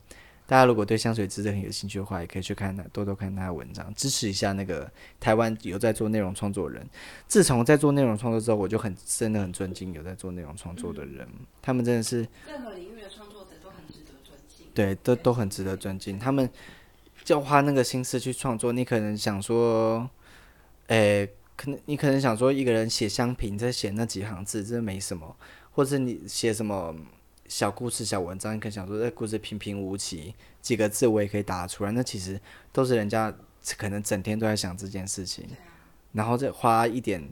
大家如果对香水知识很有兴趣的话，也可以去看他，多多看他的文章，支持一下那个台湾有在做内容创作人。自从在做内容创作之后，我就很真的很尊敬有在做内容创作的人，嗯、他们真的是任何领域的创作者都很值得尊敬。对，都都很值得尊敬。他们就花那个心思去创作，你可能想说，诶，可能你可能想说，一个人写香评，在写那几行字，真的没什么；或者你写什么小故事、小文章，你可能想说，这故事平平无奇，几个字我也可以打出来。那其实都是人家可能整天都在想这件事情，然后再花一点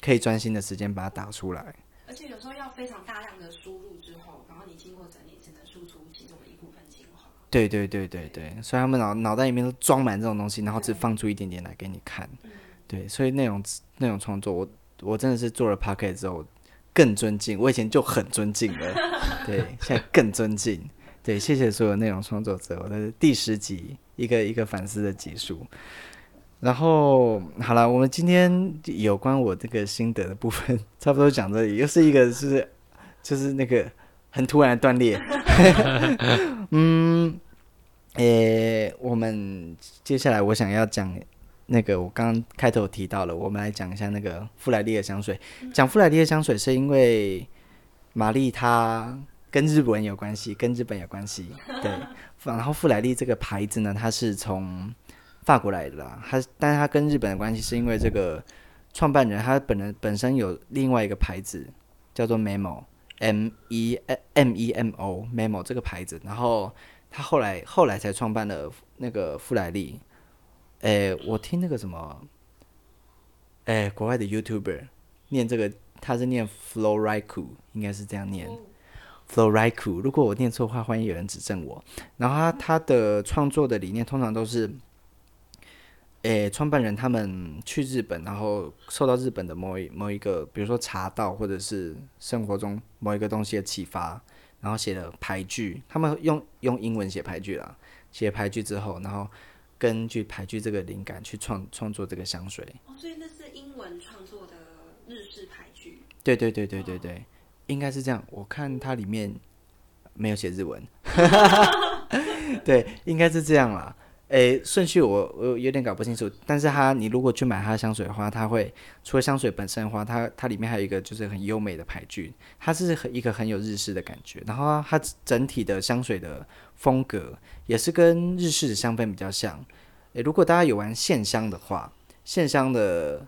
可以专心的时间把它打出来。而且有时候要非常大量的输入之后。然后你经过整理，只能输出其中的一部分精华对对对对对，所以他们脑脑袋里面都装满这种东西，然后只放出一点点来给你看。对，所以那种那种创作，我我真的是做了 Podcast 之后更尊敬。我以前就很尊敬了，(laughs) 对，现在更尊敬。对，谢谢所有内容创作者。我的第十集一个一个反思的集数。然后好了，我们今天有关我这个心得的部分 (laughs) 差不多讲这里，又是一个是就是那个。很突然的断裂，(laughs) 嗯，诶、欸，我们接下来我想要讲那个，我刚刚开头提到了，我们来讲一下那个富莱利的香水。讲富莱利的香水是因为玛丽她跟日本有关系，跟日本有关系，(laughs) 对。然后富莱利这个牌子呢，它是从法国来的啦，它，但是它跟日本的关系是因为这个创办人他本人本身有另外一个牌子叫做 Memo。M E M E M O Memo 这个牌子，然后他后来后来才创办了那个富莱利。诶，我听那个什么，诶，国外的 YouTuber 念这个，他是念 Floriku，应该是这样念 Floriku，。如果我念错的话，欢迎有人指正我。然后他他的创作的理念通常都是。诶，创办人他们去日本，然后受到日本的某一某一个，比如说茶道或者是生活中某一个东西的启发，然后写了牌句。他们用用英文写牌句啦，写牌句之后，然后根据排剧这个灵感去创创作这个香水。哦，所以那是英文创作的日式牌剧。对对对对对对，哦、应该是这样。我看它里面没有写日文，(laughs) 对，应该是这样啦。诶，顺序我我有点搞不清楚，但是它你如果去买它的香水的话，它会除了香水本身的话，它它里面还有一个就是很优美的牌具，它是很一个很有日式的感觉，然后它整体的香水的风格也是跟日式的香氛比较像。诶，如果大家有玩线香的话，线香的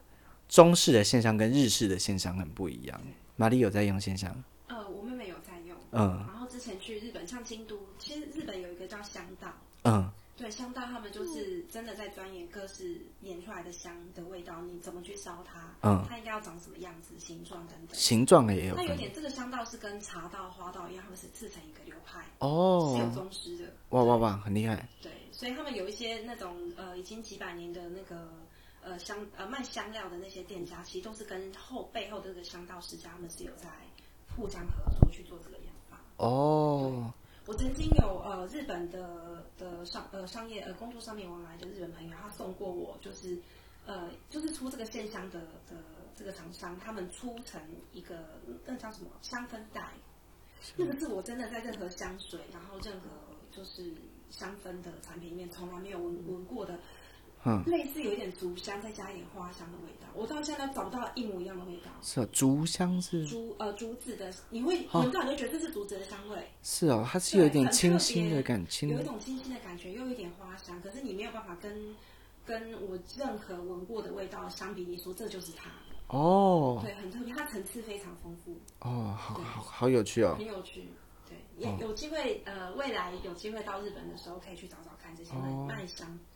中式的线香跟日式的线香很不一样。玛丽有在用线香？呃，我妹妹有在用。嗯。然后之前去日本，像京都，其实日本有一个叫香道。嗯。对，香道他们就是真的在钻研各式研出来的香的味道，你怎么去烧它？嗯，它应该要长什么样子、形状等等。形状也有。它有点这个香道是跟茶道、花道一样，他们是自成一个流派哦，是有宗师的。哇哇哇，很厉害。对，所以他们有一些那种呃已经几百年的那个呃香呃卖香料的那些店家，其实都是跟后背后的这个香道世家，他们是有在互相合作去做这个研发。哦。我曾经有呃日本的的商呃商业呃工作上面往来的日本朋友，他送过我就是呃就是出这个线香的的这个厂商，他们出成一个那叫什么香氛袋，那个是我真的在任何香水，然后任何就是香氛的产品里面从来没有闻闻过的。嗯，类似有一点竹香，再加一点花香的味道。我到现在都找不到一模一样的味道。是啊，竹香是竹呃竹子的，你会闻到你会觉得这是竹子的香味。是哦，它是有一点清新的感觉，有一种清新的感觉，又有一点花香。可是你没有办法跟跟我任何闻过的味道相比，你说这就是它。哦，对，很特别，它层次非常丰富。哦，好好好有趣哦，很有趣。对，也有机会呃，未来有机会到日本的时候，可以去找找看这些卖卖香。对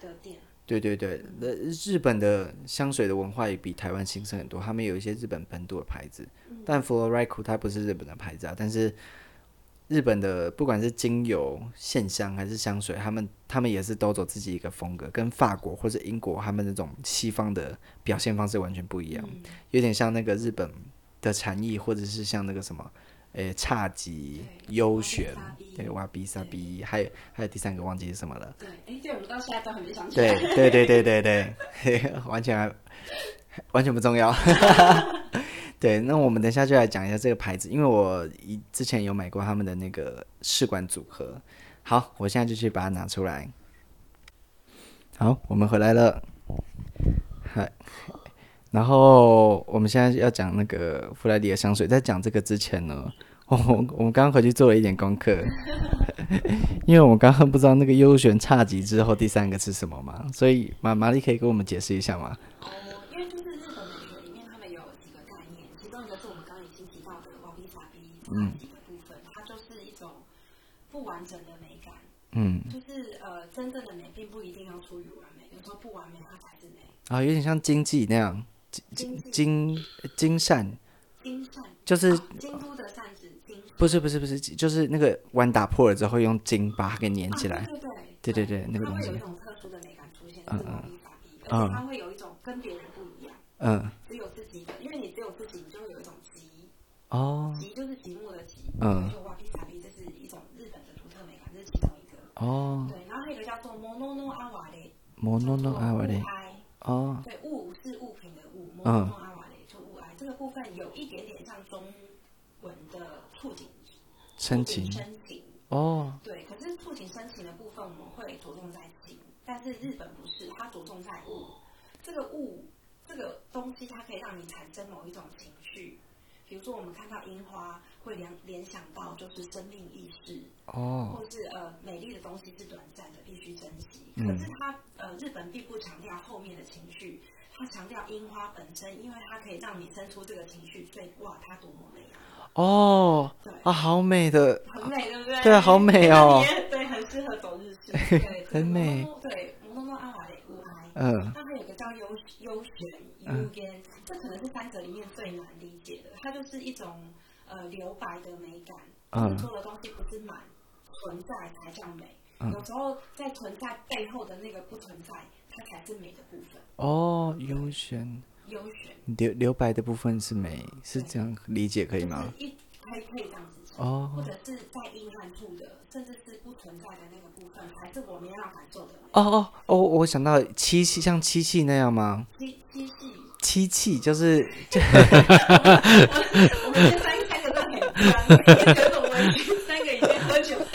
的店，对对对，那日本的香水的文化也比台湾兴盛很多。他们有一些日本本土的牌子，嗯、但它不是日本的牌子啊。但是日本的不管是精油、线香还是香水，他们他们也是都走自己一个风格，跟法国或者英国他们那种西方的表现方式完全不一样，嗯、有点像那个日本的禅意，或者是像那个什么。诶，侘寂幽玄，对，哇比萨比，还有还有第三个忘记是什么了。对，哎，对，我们到现在都还没想起来。对对对对对对，(laughs) 完全完全不重要。(laughs) 对，那我们等一下就来讲一下这个牌子，因为我以之前有买过他们的那个试管组合。好，我现在就去把它拿出来。好，我们回来了。嗨。然后我们现在要讲那个弗莱迪的香水，在讲这个之前呢，(laughs) 我我们刚刚回去做了一点功课，(laughs) 因为我们刚刚不知道那个优选差级之后第三个是什么嘛，所以玛玛丽可以给我们解释一下吗？哦，因为就是日本美学里面，他们有几个概念，其中一个是我们刚刚已经提到的瓦比傻比侘寂的部分，它就是一种不完整的美感，嗯，就是呃，真正的美并不一定要出于完美，有时候不完美它才是美啊，有点像经济那样。金金金扇，金扇就是京都的扇子，金不是不是不是，就是那个碗打破了之后用金把它给粘起来，对对对，那个东西。它会有一种特殊的美感出现，嗯嗯嗯，它会有一种跟别人不一样，嗯，只有自己的，因为你只有自己，你就会有一种寂，哦，寂就是寂寞的寂，嗯，就瓦比萨比，这是一种日本的独特美感，这是其中一个，哦，对，然后还有一个叫做モノノアワレ，モノノアワレ，哦，对，物是物 品。嗯，阿瓦雷就物哀这个部分有一点点像中文的触景生情，深情哦，对。可是触景生情的部分我们会着重在情，但是日本不是，它着重在物。这个物，这个东西，它可以让你产生某一种情绪。比如说，我们看到樱花，会联联想到就是生命意识哦，或是呃美丽的东西是短暂的，必须珍惜。可是它呃日本并不强调后面的情绪。他强调樱花本身，因为它可以让你生出这个情绪，所以哇，它多么美啊！哦，对啊，好美的，很美，对不对？对，好美哦。对，很适合走日式，(laughs) 对，很美。对，摩诺诺阿瓦雷乌埃，嗯，它还有个叫幽幽玄幽间，这可能是三者里面最难理解的。它就是一种呃留白的美感，嗯，做的东西不是满存在才叫美，有时候在存在背后的那个不存在。它才是美的部分哦，优选。优选，留留白的部分是美，是这样理解可以吗？一可以可以这样子讲哦，或者是在阴暗处的，甚至是不存在的那个部分，才是我们要感受的。哦哦哦，我想到漆器，像漆器那样吗？漆漆器，漆器就是。(laughs) 我们先三三个都很脏，觉得我们三个已经喝酒在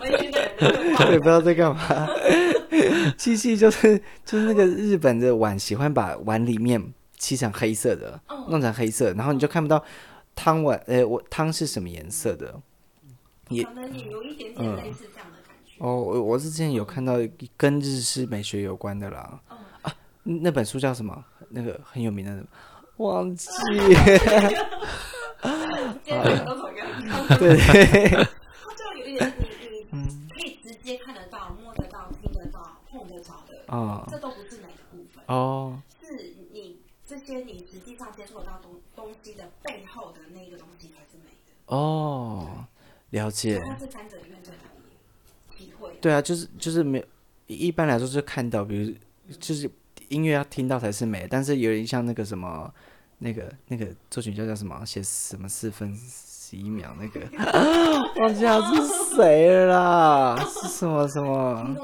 微醺的人，我也不知道在干嘛。漆器就是就是那个日本的碗，喜欢把碗里面漆成黑色的，弄成黑色，然后你就看不到汤碗，呃，我汤是什么颜色的，也可能也有一点点类似这样的感觉。哦，我我是之前有看到跟日式美学有关的啦，啊，那本书叫什么？那个很有名的，忘记。(laughs) (laughs) (laughs) 对对。就有点，你你可以直接看得到、摸得到。哦，这都不是美的部分。哦，是你这些你实际上接触得到东东西的背后的那个东西才是美的。哦，了解。它是三者里面最难体会。对啊，就是就是没有，一般来说就是看到，比如就是音乐要听到才是美，但是有点像那个什么，那个那个作曲家叫什么，写什么四分。十一秒那个，(laughs) (laughs) 忘记他是谁了啦？是什么什么？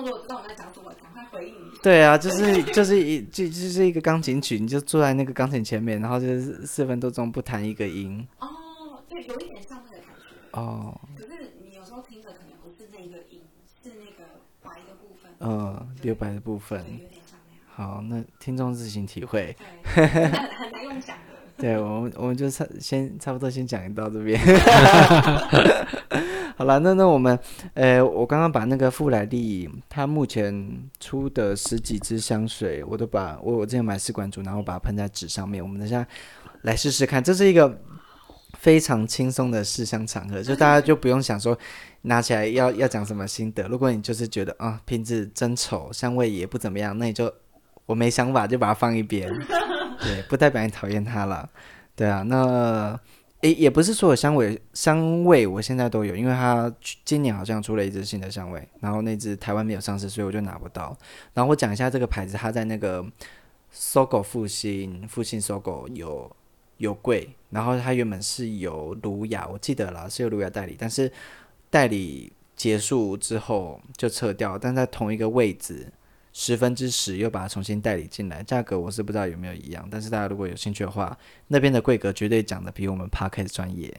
对啊，就是就是一就就是一个钢琴曲，你就坐在那个钢琴前面，然后就是四分多钟不弹一个音。哦，对，有一点像那个感觉。哦。可是你有时候听着可能不是那个音，是那个白的部分。嗯，留白的部分。有点像那样。好，那听众自行体会。(laughs) 很难用讲。对我们，我们就差先差不多先讲到这边。(laughs) 好了，那那我们，呃，我刚刚把那个富莱利他目前出的十几支香水，我都把我我之前买试管组，然后把它喷在纸上面。我们等下来试试看，这是一个非常轻松的试香场合，就大家就不用想说拿起来要要讲什么心得。如果你就是觉得啊瓶子真丑，香味也不怎么样，那你就我没想法，就把它放一边。(laughs) 对，不代表你讨厌它了，对啊，那诶也不是所有香味香味我现在都有，因为它今年好像出了一支新的香味，然后那支台湾没有上市，所以我就拿不到。然后我讲一下这个牌子，它在那个搜狗复兴复兴搜狗有有柜，然后它原本是由卢雅，我记得啦，是由卢雅代理，但是代理结束之后就撤掉，但在同一个位置。十分之十又把它重新代理进来，价格我是不知道有没有一样，但是大家如果有兴趣的话，那边的规格绝对讲的比我们 Parkes 专业。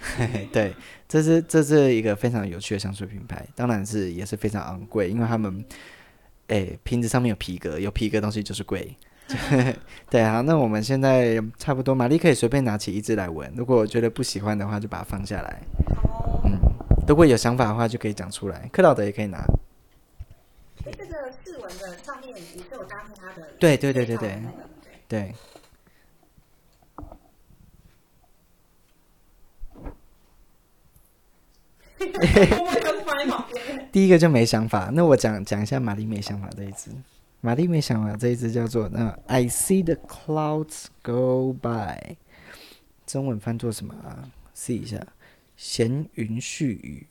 嘿嘿，对，这是这是一个非常有趣的香水品牌，当然是也是非常昂贵，因为他们，哎，瓶子上面有皮革，有皮革东西就是贵。(laughs) 对啊，那我们现在差不多，玛丽可以随便拿起一支来闻，如果觉得不喜欢的话，就把它放下来。嗯，如果有想法的话，就可以讲出来。克劳德也可以拿。哎，这个四文的上面也是有搭配它的。对对对对对。对。(laughs) 第一个就没想法，那我讲讲一下玛丽没想法这一支。玛丽没想法这一支叫做那 I see the clouds go by，中文翻作什么啊？试一下，闲云絮雨。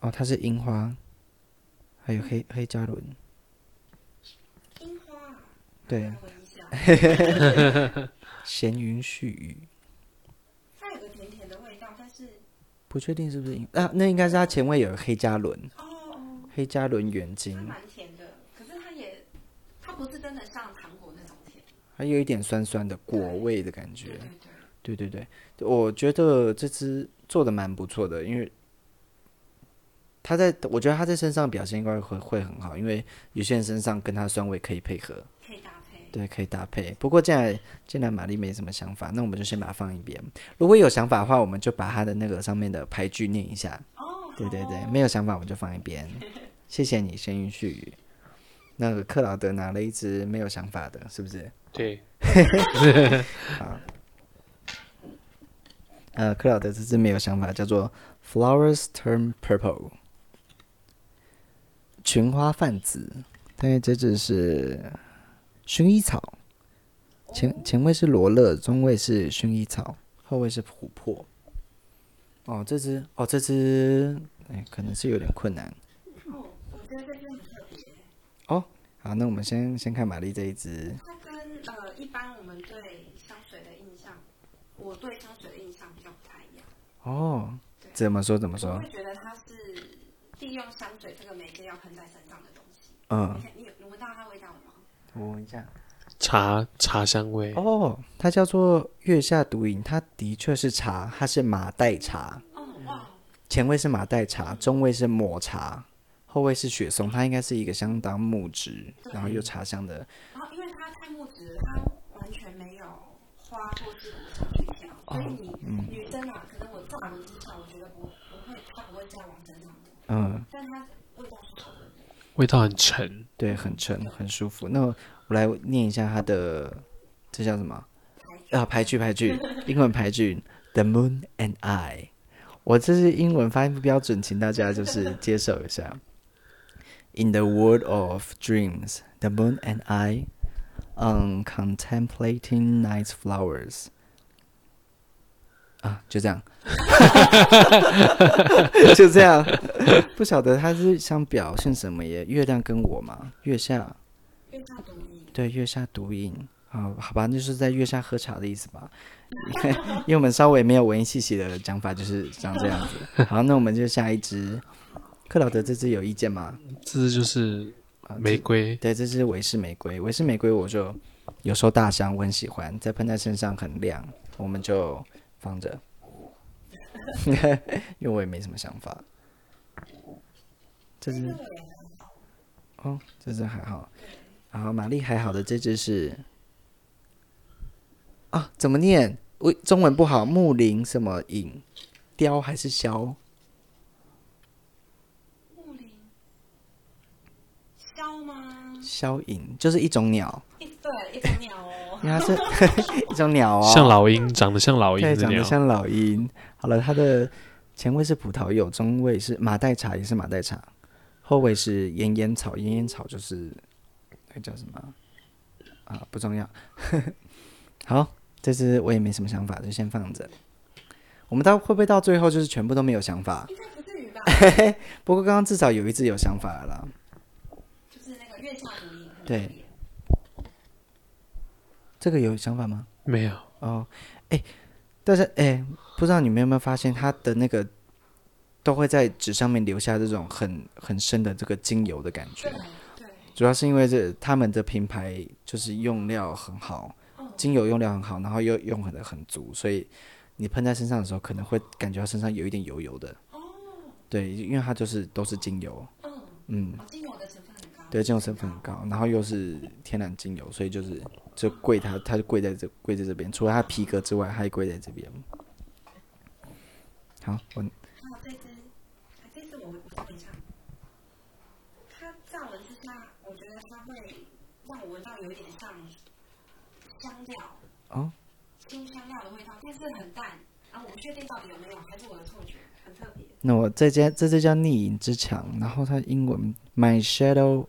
哦，它是樱花。还有黑黑加仑，樱花，对，(laughs) 闲云絮雨，它有个甜甜的味道，但是不确定是不是樱啊？那应该是它前味有黑加仑，哦，黑加仑原精，蛮甜的，可是它也，它不是真的像糖果那种甜，还有一点酸酸的果味的感觉，对对对，对对对，我觉得这支做的蛮不错的，因为。他在，我觉得他在身上表现应该会会很好，因为有些人身上跟他的酸味可以配合，可以搭配，对，可以搭配。不过既然既然玛丽没什么想法，那我们就先把它放一边。如果有想法的话，我们就把他的那个上面的牌句念一下。哦，对对对，没有想法我们就放一边。(laughs) 谢谢你，先云絮雨。那个克劳德拿了一支没有想法的，是不是？对。(laughs) 好。呃，克劳德这支没有想法，叫做 Flowers Turn Purple。群花泛紫，对，这只是薰衣草，前前味是罗勒，中味是薰衣草，后味是琥珀。哦，这只哦，这只哎，可能是有点困难。哦，我觉得这只很特别。哦，好，那我们先先看玛丽这一只。它跟呃一般我们对香水的印象，我对香水的印象比较不太一样。哦，怎么说怎么说？我会觉得它是利用香水这个媒介要喷在身上的东西。嗯，你有闻到它味道了吗？我闻一下，茶茶香味。哦，它叫做月下独饮，它的确是茶，它是马黛茶。哦哇！前味是马黛茶，中味是抹茶，后味是雪松。它应该是一个相当木质，然后又茶香的。然后因为它太木质了，它完全没有花或是果香去调，所以你、嗯、女生啊，可能我乍闻之下，我觉得不不会，它不会再往身上的。嗯。但它味道很沉，对，很沉，很舒服。那我来念一下它的，这叫什么？啊，排句，排句，英文排句，The Moon and I。我这是英文发音不标准，请大家就是接受一下。In the world of dreams, the moon and I, on contemplating night's flowers。啊，就这样，(laughs) 就这样。(laughs) 不晓得他是想表现什么耶？月亮跟我嘛，月下。月下独饮。对，月下独饮。啊，好吧，就是在月下喝茶的意思吧。(laughs) 因为我们稍微没有文艺气息的讲法，就是长这样子。好，那我们就下一支。克劳德这支有意见吗？这支就是玫瑰，对，这支维氏玫瑰。维氏玫瑰我就有时候大香，我很喜欢，在喷在身上很亮，我们就放着。(laughs) 因为我也没什么想法。这支哦，这支还好。然后玛丽还好的这只是啊，怎么念？我中文不好。木林什么影？雕还是肖？鸮影就是一种鸟，对一种鸟哦，它是 (laughs) 一种鸟哦，像老鹰，长得像老鹰，对，长得像老鹰。好了，它的前味是葡萄柚，中味是马黛茶，也是马黛茶，后味是烟烟草，烟烟草就是那叫什么啊？不重要。(laughs) 好，这支我也没什么想法，就先放着。我们到会不会到最后就是全部都没有想法？应该不至于吧？(laughs) 不过刚刚至少有一支有想法了就是那个月下。对，这个有想法吗？没有哦，哎，但是哎，不知道你们有没有发现，它的那个都会在纸上面留下这种很很深的这个精油的感觉。对，主要是因为这他们的品牌就是用料很好，精油用料很好，然后又用的很足，所以你喷在身上的时候，可能会感觉到身上有一点油油的。哦，对，因为它就是都是精油。嗯。精油的成分很高对，精油成分很高，然后又是天然精油，所以就是就跪他，他就跪在这跪在这边。除了他皮革之外，它还跪在这边。好，我。还有这支，这支我我非常。它乍闻之下，我觉得它会让我闻到有一点像香料。哦。新香料的味道，但是很淡。啊，我不确定到底有没有，还是我的错觉，很特别。那我这家这就叫逆影之墙，然后它英文 My Shadow。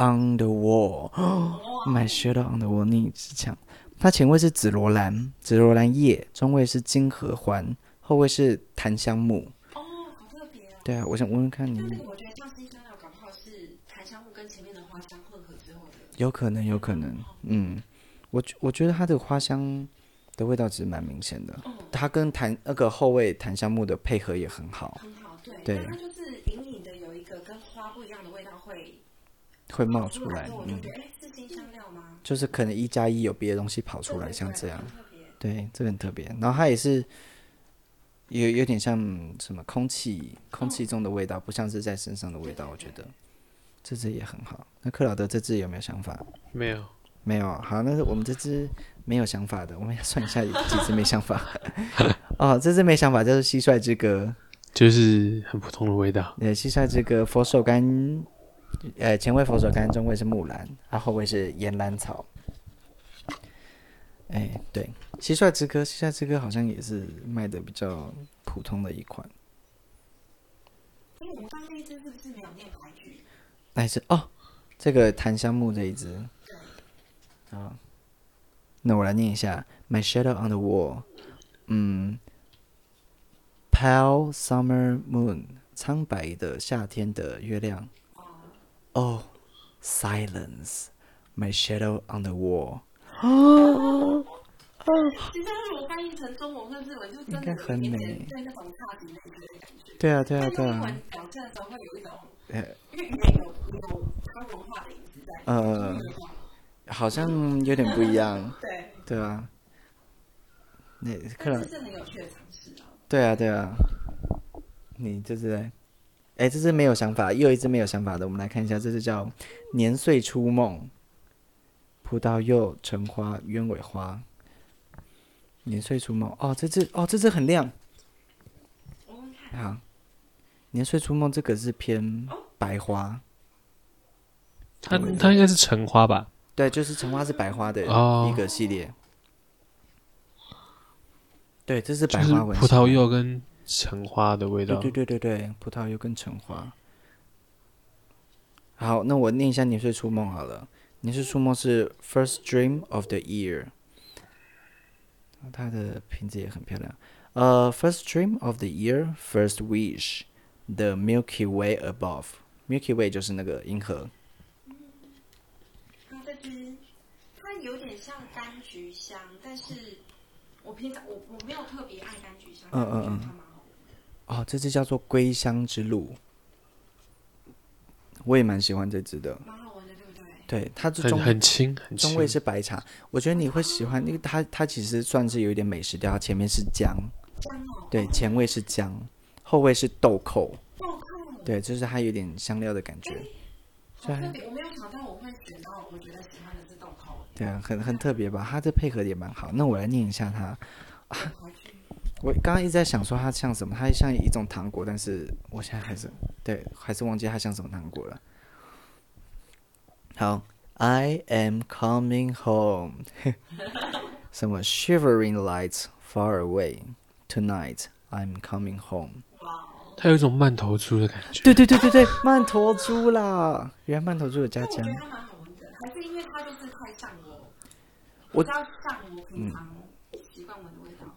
On the wall, my shadow on the wall。逆影之墙，它前味是紫罗兰，紫罗兰叶，中味是金合欢，后味是檀香木。哦，好特别啊！对啊，我想问问看你。就是我觉得像新香料，搞不好是檀香木跟前面的花香混合之后的。有可能，有可能。嗯，我我觉得它的花香的味道其实蛮明显的，它跟檀那个后味檀香木的配合也很好。很好，对。对。它就是隐隐的有一个跟花不一样的味道会。会冒出来，嗯，就是可能一加一有别的东西跑出来，像这样，对，这个很特别。然后它也是有有点像什么空气，空气中的味道，不像是在身上的味道。我觉得这只也很好。那克劳德这只有没有想法？没有，没有。好，那是我们这只没有想法的，我们要算一下有几只没想法。(laughs) 哦，这只没想法就是蟋蟀之歌，就是很普通的味道。对，蟋蟀之歌，佛手柑。呃，前味佛手柑，中味是木兰，它后味是岩兰草。哎，对，蟋蟀之歌，蟋蟀之歌好像也是卖的比较普通的一款。所以我们刚刚那一支是不是没有念牌句？那一支哦，这个檀香木这一只。啊，那我来念一下：My shadow on the wall，嗯，Pale summer moon，苍白的夏天的月亮。Oh, silence, my shadow on the wall. 哦哦，其实如果翻译成中文或日文，就真的很美，对那种差别的感觉。对啊，对啊，对啊。英文表现的时候会有一种，呃，因为语言有有它文化的影子在。呃，好像有点不一样。对。对啊。那可能是很有趣的尝试啊。对啊，对啊。你就是。哎，这是没有想法，又一只没有想法的。我们来看一下，这是叫《年岁初梦》，葡萄柚、橙花、鸢尾花。年岁初梦，哦，这只哦，这只很亮。好，年岁初梦这个是偏白花。它它应该是橙花吧？对，就是橙花是白花的一个系列。哦、对，这是白花纹。葡萄柚跟。橙花的味道，对对对对对，葡萄柚跟橙花。好，那我念一下《年岁初梦》好了，《年岁初梦》是 First Dream of the Year，它的瓶子也很漂亮。呃、，First Dream of the Year，First Wish，The Milky Way Above，Milky Way 就是那个银河。嗯，它有点像柑橘香，但是我平常我我没有特别爱柑橘香。嗯嗯嗯。哦，这支叫做《归乡之路》。我也蛮喜欢这支的，蛮好闻的，对不对？对，它是中很很轻，很轻。中味是白茶，我觉得你会喜欢那个它，它其实算是有一点美食调，前面是姜，姜哦，对，前味是姜，后味是豆蔻，豆蔻，对，就是它有点香料的感觉。好特别，我没有想到我会选到我觉得喜欢的是豆蔻。对啊，很很特别吧？它这配合也蛮好。那我来念一下它。啊我刚刚一直在想说它像什么，它像一种糖果，但是我现在还是对，还是忘记它像什么糖果了。好，I am coming home，(laughs) 什么 Shivering lights far away tonight I'm coming home。它有一种曼陀猪的感觉。对对对对对，曼陀猪啦，原来曼陀珠有加姜。还是因为它就是太上了，我知道上我平常。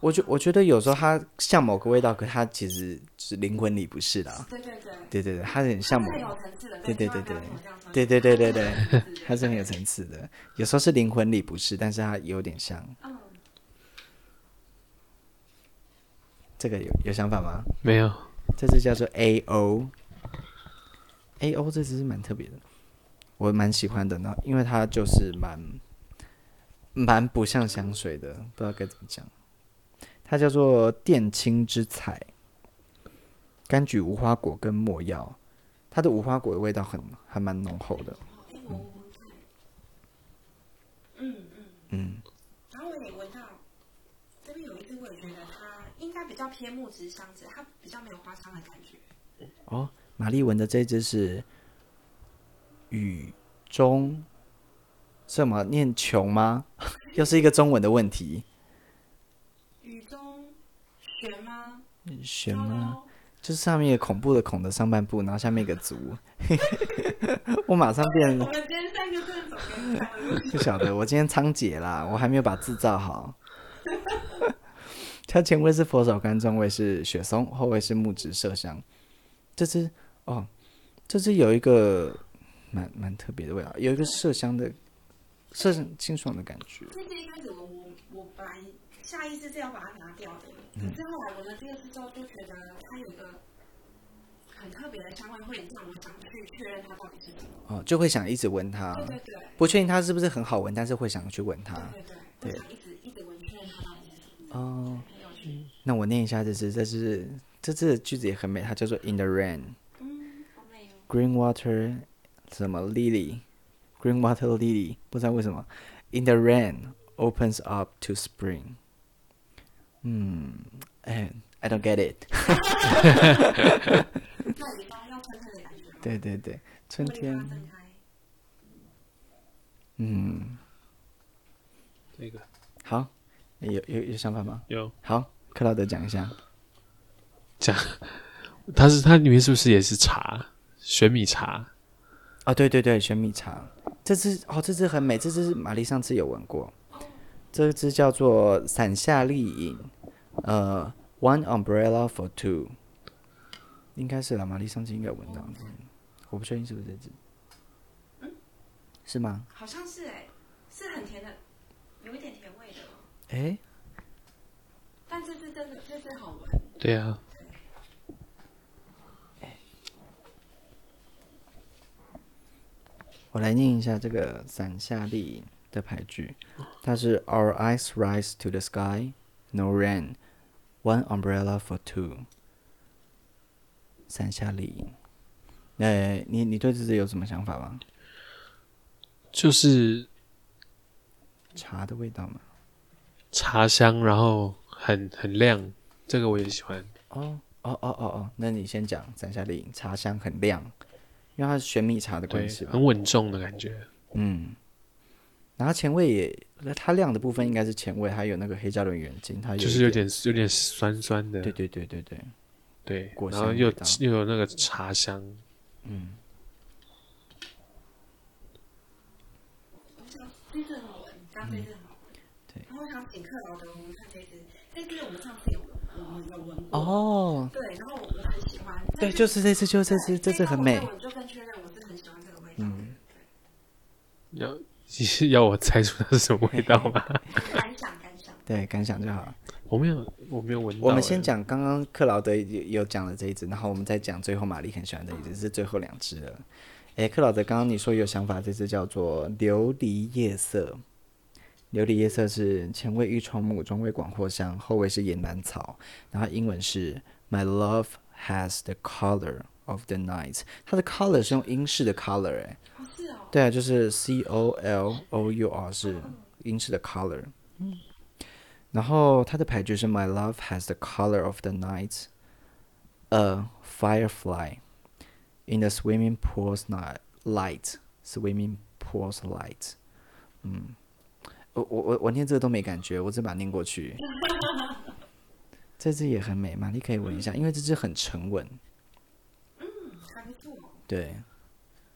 我觉我觉得有时候它像某个味道，可它其实是灵魂里不是的。对对对，对对对，它很像某。对对对对，对对对对对，它是很有层次的。有时候是灵魂里不是，但是它有点像。这个有有想法吗？没有。这只叫做 A O。A O 这只是蛮特别的，我蛮喜欢的呢，因为它就是蛮蛮不像香水的，不知道该怎么讲。它叫做靛青之彩，柑橘、无花果跟没药，它的无花果的味道很还蛮浓厚的。嗯嗯嗯。然后我也闻到这边有一支，我也觉得它应该比较偏木质香子，它比较没有花香的感觉。哦，玛丽闻的这支是雨中，什么念琼吗？(laughs) 又是一个中文的问题。玄吗？玄吗？就是上面一个恐怖的恐的上半部，然后下面一个足。(laughs) 我马上变。我们今天三个字怎么不晓得，我今天仓颉啦，我还没有把字造好。(laughs) 他前味是佛手柑，中味是雪松，后味是木质麝香。这支哦，这支有一个蛮蛮特别的味道，有一个麝香的麝香清爽的感觉。这支一开始我我我本来下意识是要把它拿掉的。嗯，之后来闻了第二次之后，就觉得它有一个很特别的香味，会让我想去确认它到底是什么。哦，就会想一直闻它。对对对。不确定它是不是很好闻，但是会想去闻它。对对对。对。一直一直闻，确认它到底是什么。哦。那我念一下这支，这支这支的句子也很美，它叫做 In the rain。嗯，好美哦。Green water，什么 lily？Green water lily，不知道为什么。In the rain opens up to spring。嗯，哎，I don't get it。对对对，春天。嗯，这个好，有有有想法吗？有。好，克劳德讲一下。讲，它是它里面是不是也是茶？玄米茶。啊，对对对，玄米茶。这支哦，这支很美，这支玛丽上次有闻过。这支叫做伞下丽影，呃，One Umbrella for Two，应该是啦，玛丽上次应该闻到，嗯，我不确定是不是这支，嗯，是吗？好像是哎，是很甜的，有一点甜味的。哎，但这支真的，这支好闻。对啊。我来念一下这个伞下丽影的牌句，它是 Our eyes rise to the sky, no rain, one umbrella for two。伞下丽影，哎，你你对这支有什么想法吗？就是茶的味道吗？茶香，然后很很亮，这个我也喜欢。哦哦哦哦哦，那你先讲伞下丽影，茶香很亮，因为它是玄米茶的关系吧？很稳重的感觉。嗯。然后前味也，那它亮的部分应该是前味，还有那个黑加仑原精，它就是有点有点酸酸的。对对对对对，对，果香然后又又有那个茶香，嗯。这是好闻，咖啡是好。对，然后我想请客老的红茶杯子，这支我们上次有有有过。哦，对，然后我很喜欢。对，就是这次，就是这次，这次很美。你是要我猜出它是什么味道吗？(laughs) 感想，感想。对，感想就好。我没有，我没有闻到。我们先讲刚刚克劳德有有讲了这一支，然后我们再讲最后玛丽很喜欢的一支，是最后两支了。哎，克劳德，刚刚你说有想法，这支叫做琉璃夜色。琉璃夜色是前味玉虫木，中味广藿香，后味是野兰草。然后英文是 My love has the color of the night。它的 color 是用英式的 color，哎。对啊，就是 C O L O U R 是英式的 color。嗯。然后它的牌就是 My love has the color of the night, a firefly in the swimming pool's night light, swimming pool's light。嗯，我我我我念这个都没感觉，我只把它念过去。这只也很美，玛丽可以闻一下，因为这只很沉稳。嗯，还不错。对，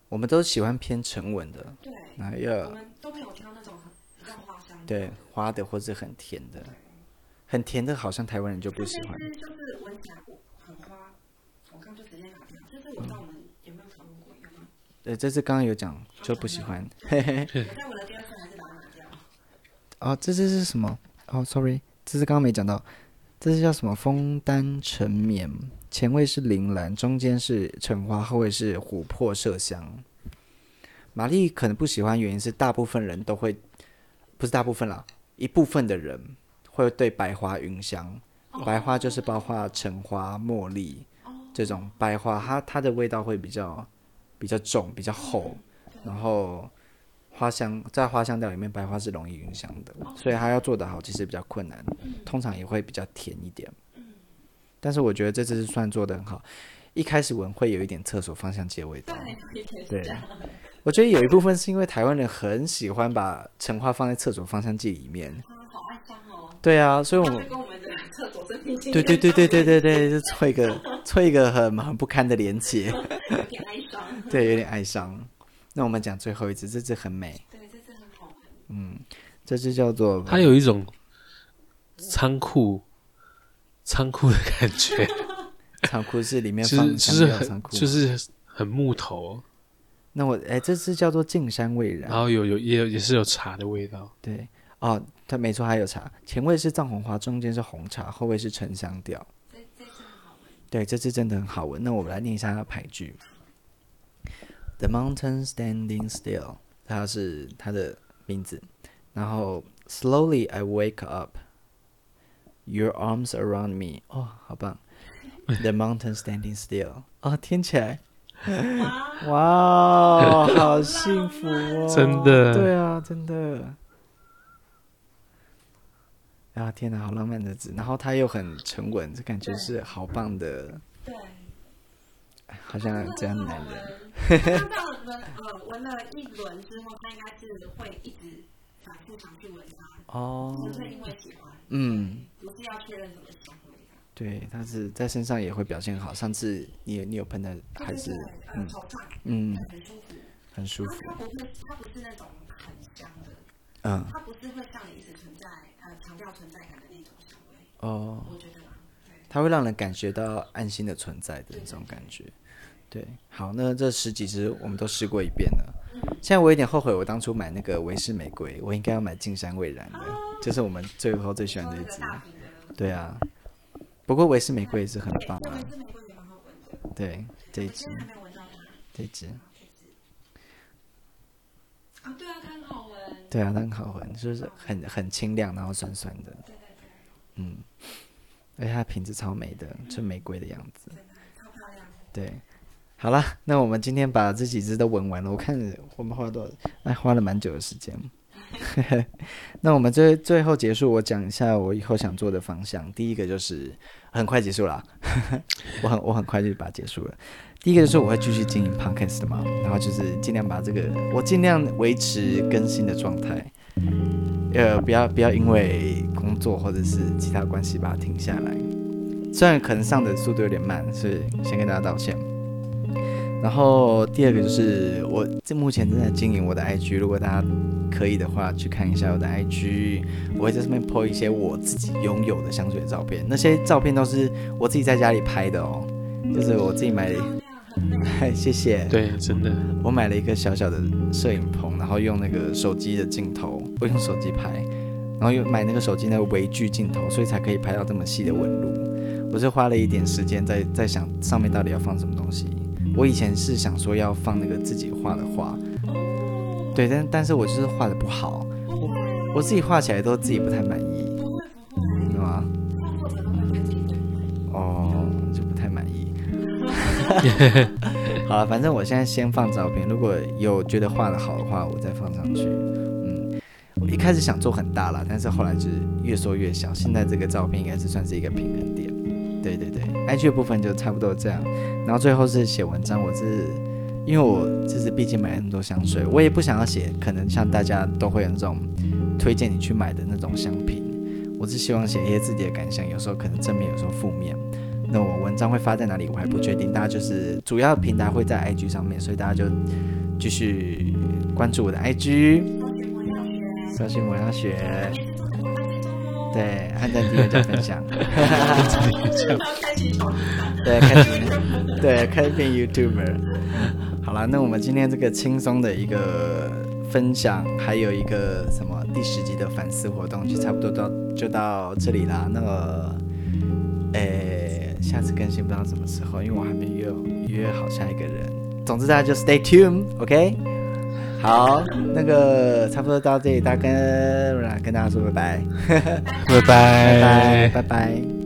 我们都喜欢偏沉稳的。对。哎呀。我们都没有挑那种很像花香。对，花的或者很甜的，很甜的，好像台湾人就不喜欢。就是闻起来很花，我刚就直接拿掉。就是我知道我们有没有讨论过有吗？对，这次刚刚有讲就不喜欢。嘿嘿。(laughs) 我在闻了第二次还是把它拿掉。哦，这支是什么？哦，sorry，这支刚刚没讲到，这是叫什么？枫丹沉眠，前味是铃兰，中间是橙花，后味是琥珀麝香。玛丽可能不喜欢，原因是大部分人都会。不是大部分啦，一部分的人会对白花晕香。白花就是包括橙花、茉莉这种白花，它它的味道会比较比较重、比较厚。然后花香在花香调里面，白花是容易晕香的，所以它要做得好其实比较困难。通常也会比较甜一点。但是我觉得这只是算做的很好。一开始闻会有一点厕所芳香剂的味道。对。我觉得有一部分是因为台湾人很喜欢把橙花放在厕所芳香剂里面，好爱香哦。对啊，所以我们跟我们的厕所真的对对对对对对对，就做一个做一个很很不堪的连结，有点哀伤。对，有点哀伤。那我们讲最后一支，这支很美。对，这支很好闻。嗯，这支叫做它有一种仓库仓库的感觉，仓库是里面放就是很就是很木头。那我哎，这支叫做净山蔚然，然后有有也有也是有茶的味道。对，哦，它没错，还有茶。前味是藏红花，中间是红茶，后味是沉香调。这这支很好闻。对，这支真的很好闻。那我们来念一下它的牌句：The mountain standing still，它是它的名字。然后，Slowly I wake up，Your arms around me。哦，好棒。(laughs) The mountain standing still。哦，听起来。哇，(laughs) 好幸福哦！真的，对啊，真的。啊，天哪，好浪漫的字，然后他又很沉稳，这感觉是好棒的。对，好像这样的男人。他这样闻，呃，闻了一轮之后，他应该是会一直反复尝试闻它。哦。不是因为喜欢。嗯。不是要确认什么香味。对，它是在身上也会表现好。上次你你有喷的还是嗯嗯很舒服，很舒服。它不是它不是那种很香的，嗯，它不是会让你一直存在呃强调存在感的那种香味哦。我觉得它会让人感觉到安心的存在的那种感觉。对，好，那这十几支我们都试过一遍了。现在我有点后悔，我当初买那个维氏玫瑰，我应该要买净山蔚然的，就是我们最后最喜欢的一支。对啊。不过维氏玫瑰也是很棒啊，对，这一支，这一支，啊，对啊，它很好闻，对啊，它很好闻，就是很很清亮，然后酸酸的，嗯，而且它瓶子超美的，纯玫瑰的样子，对，好了，那我们今天把这几只都闻完了，我看我们花了多少，哎，花了蛮久的时间。(laughs) 那我们最最后结束，我讲一下我以后想做的方向。第一个就是很快结束了，(laughs) 我很我很快就把它结束了。第一个就是我会继续经营 podcast 嘛，然后就是尽量把这个我尽量维持更新的状态，呃，不要不要因为工作或者是其他关系把它停下来。虽然可能上的速度有点慢，所以先跟大家道歉。然后第二个就是我这目前正在经营我的 IG，如果大家可以的话，去看一下我的 IG，我会在上面 po 一些我自己拥有的香水照片，那些照片都是我自己在家里拍的哦，就是我自己买的。嗨，(laughs) 谢谢。对，真的，我买了一个小小的摄影棚，然后用那个手机的镜头，我用手机拍，然后又买那个手机那个微距镜头，所以才可以拍到这么细的纹路。我是花了一点时间在在想上面到底要放什么东西。我以前是想说要放那个自己画的画，对，但但是我就是画的不好，我我自己画起来都自己不太满意，是吗？哦，就不太满意。(laughs) 好了，反正我现在先放照片，如果有觉得画的好的话，我再放上去。嗯，我一开始想做很大了，但是后来就是越缩越小。现在这个照片应该是算是一个平衡点。对对对，IG 的部分就差不多这样，然后最后是写文章。我是因为我就是毕竟买了那么多香水，我也不想要写，可能像大家都会有那种推荐你去买的那种香品。我是希望写一些自己的感想，有时候可能正面，有时候负面。那我文章会发在哪里，我还不确定。大家就是主要平台会在 IG 上面，所以大家就继续关注我的 IG。小心我要学。对，按赞、订阅、加分享。(laughs) 对，开始，对，开始变 YouTuber。好了，那我们今天这个轻松的一个分享，还有一个什么第十集的反思活动，就差不多到就到这里啦。那个，诶，下次更新不知道什么时候，因为我还没约约好下一个人。总之大家就 Stay tuned，OK？好，那个差不多到这里，大家跟跟大家说拜拜，拜拜，拜拜，拜拜。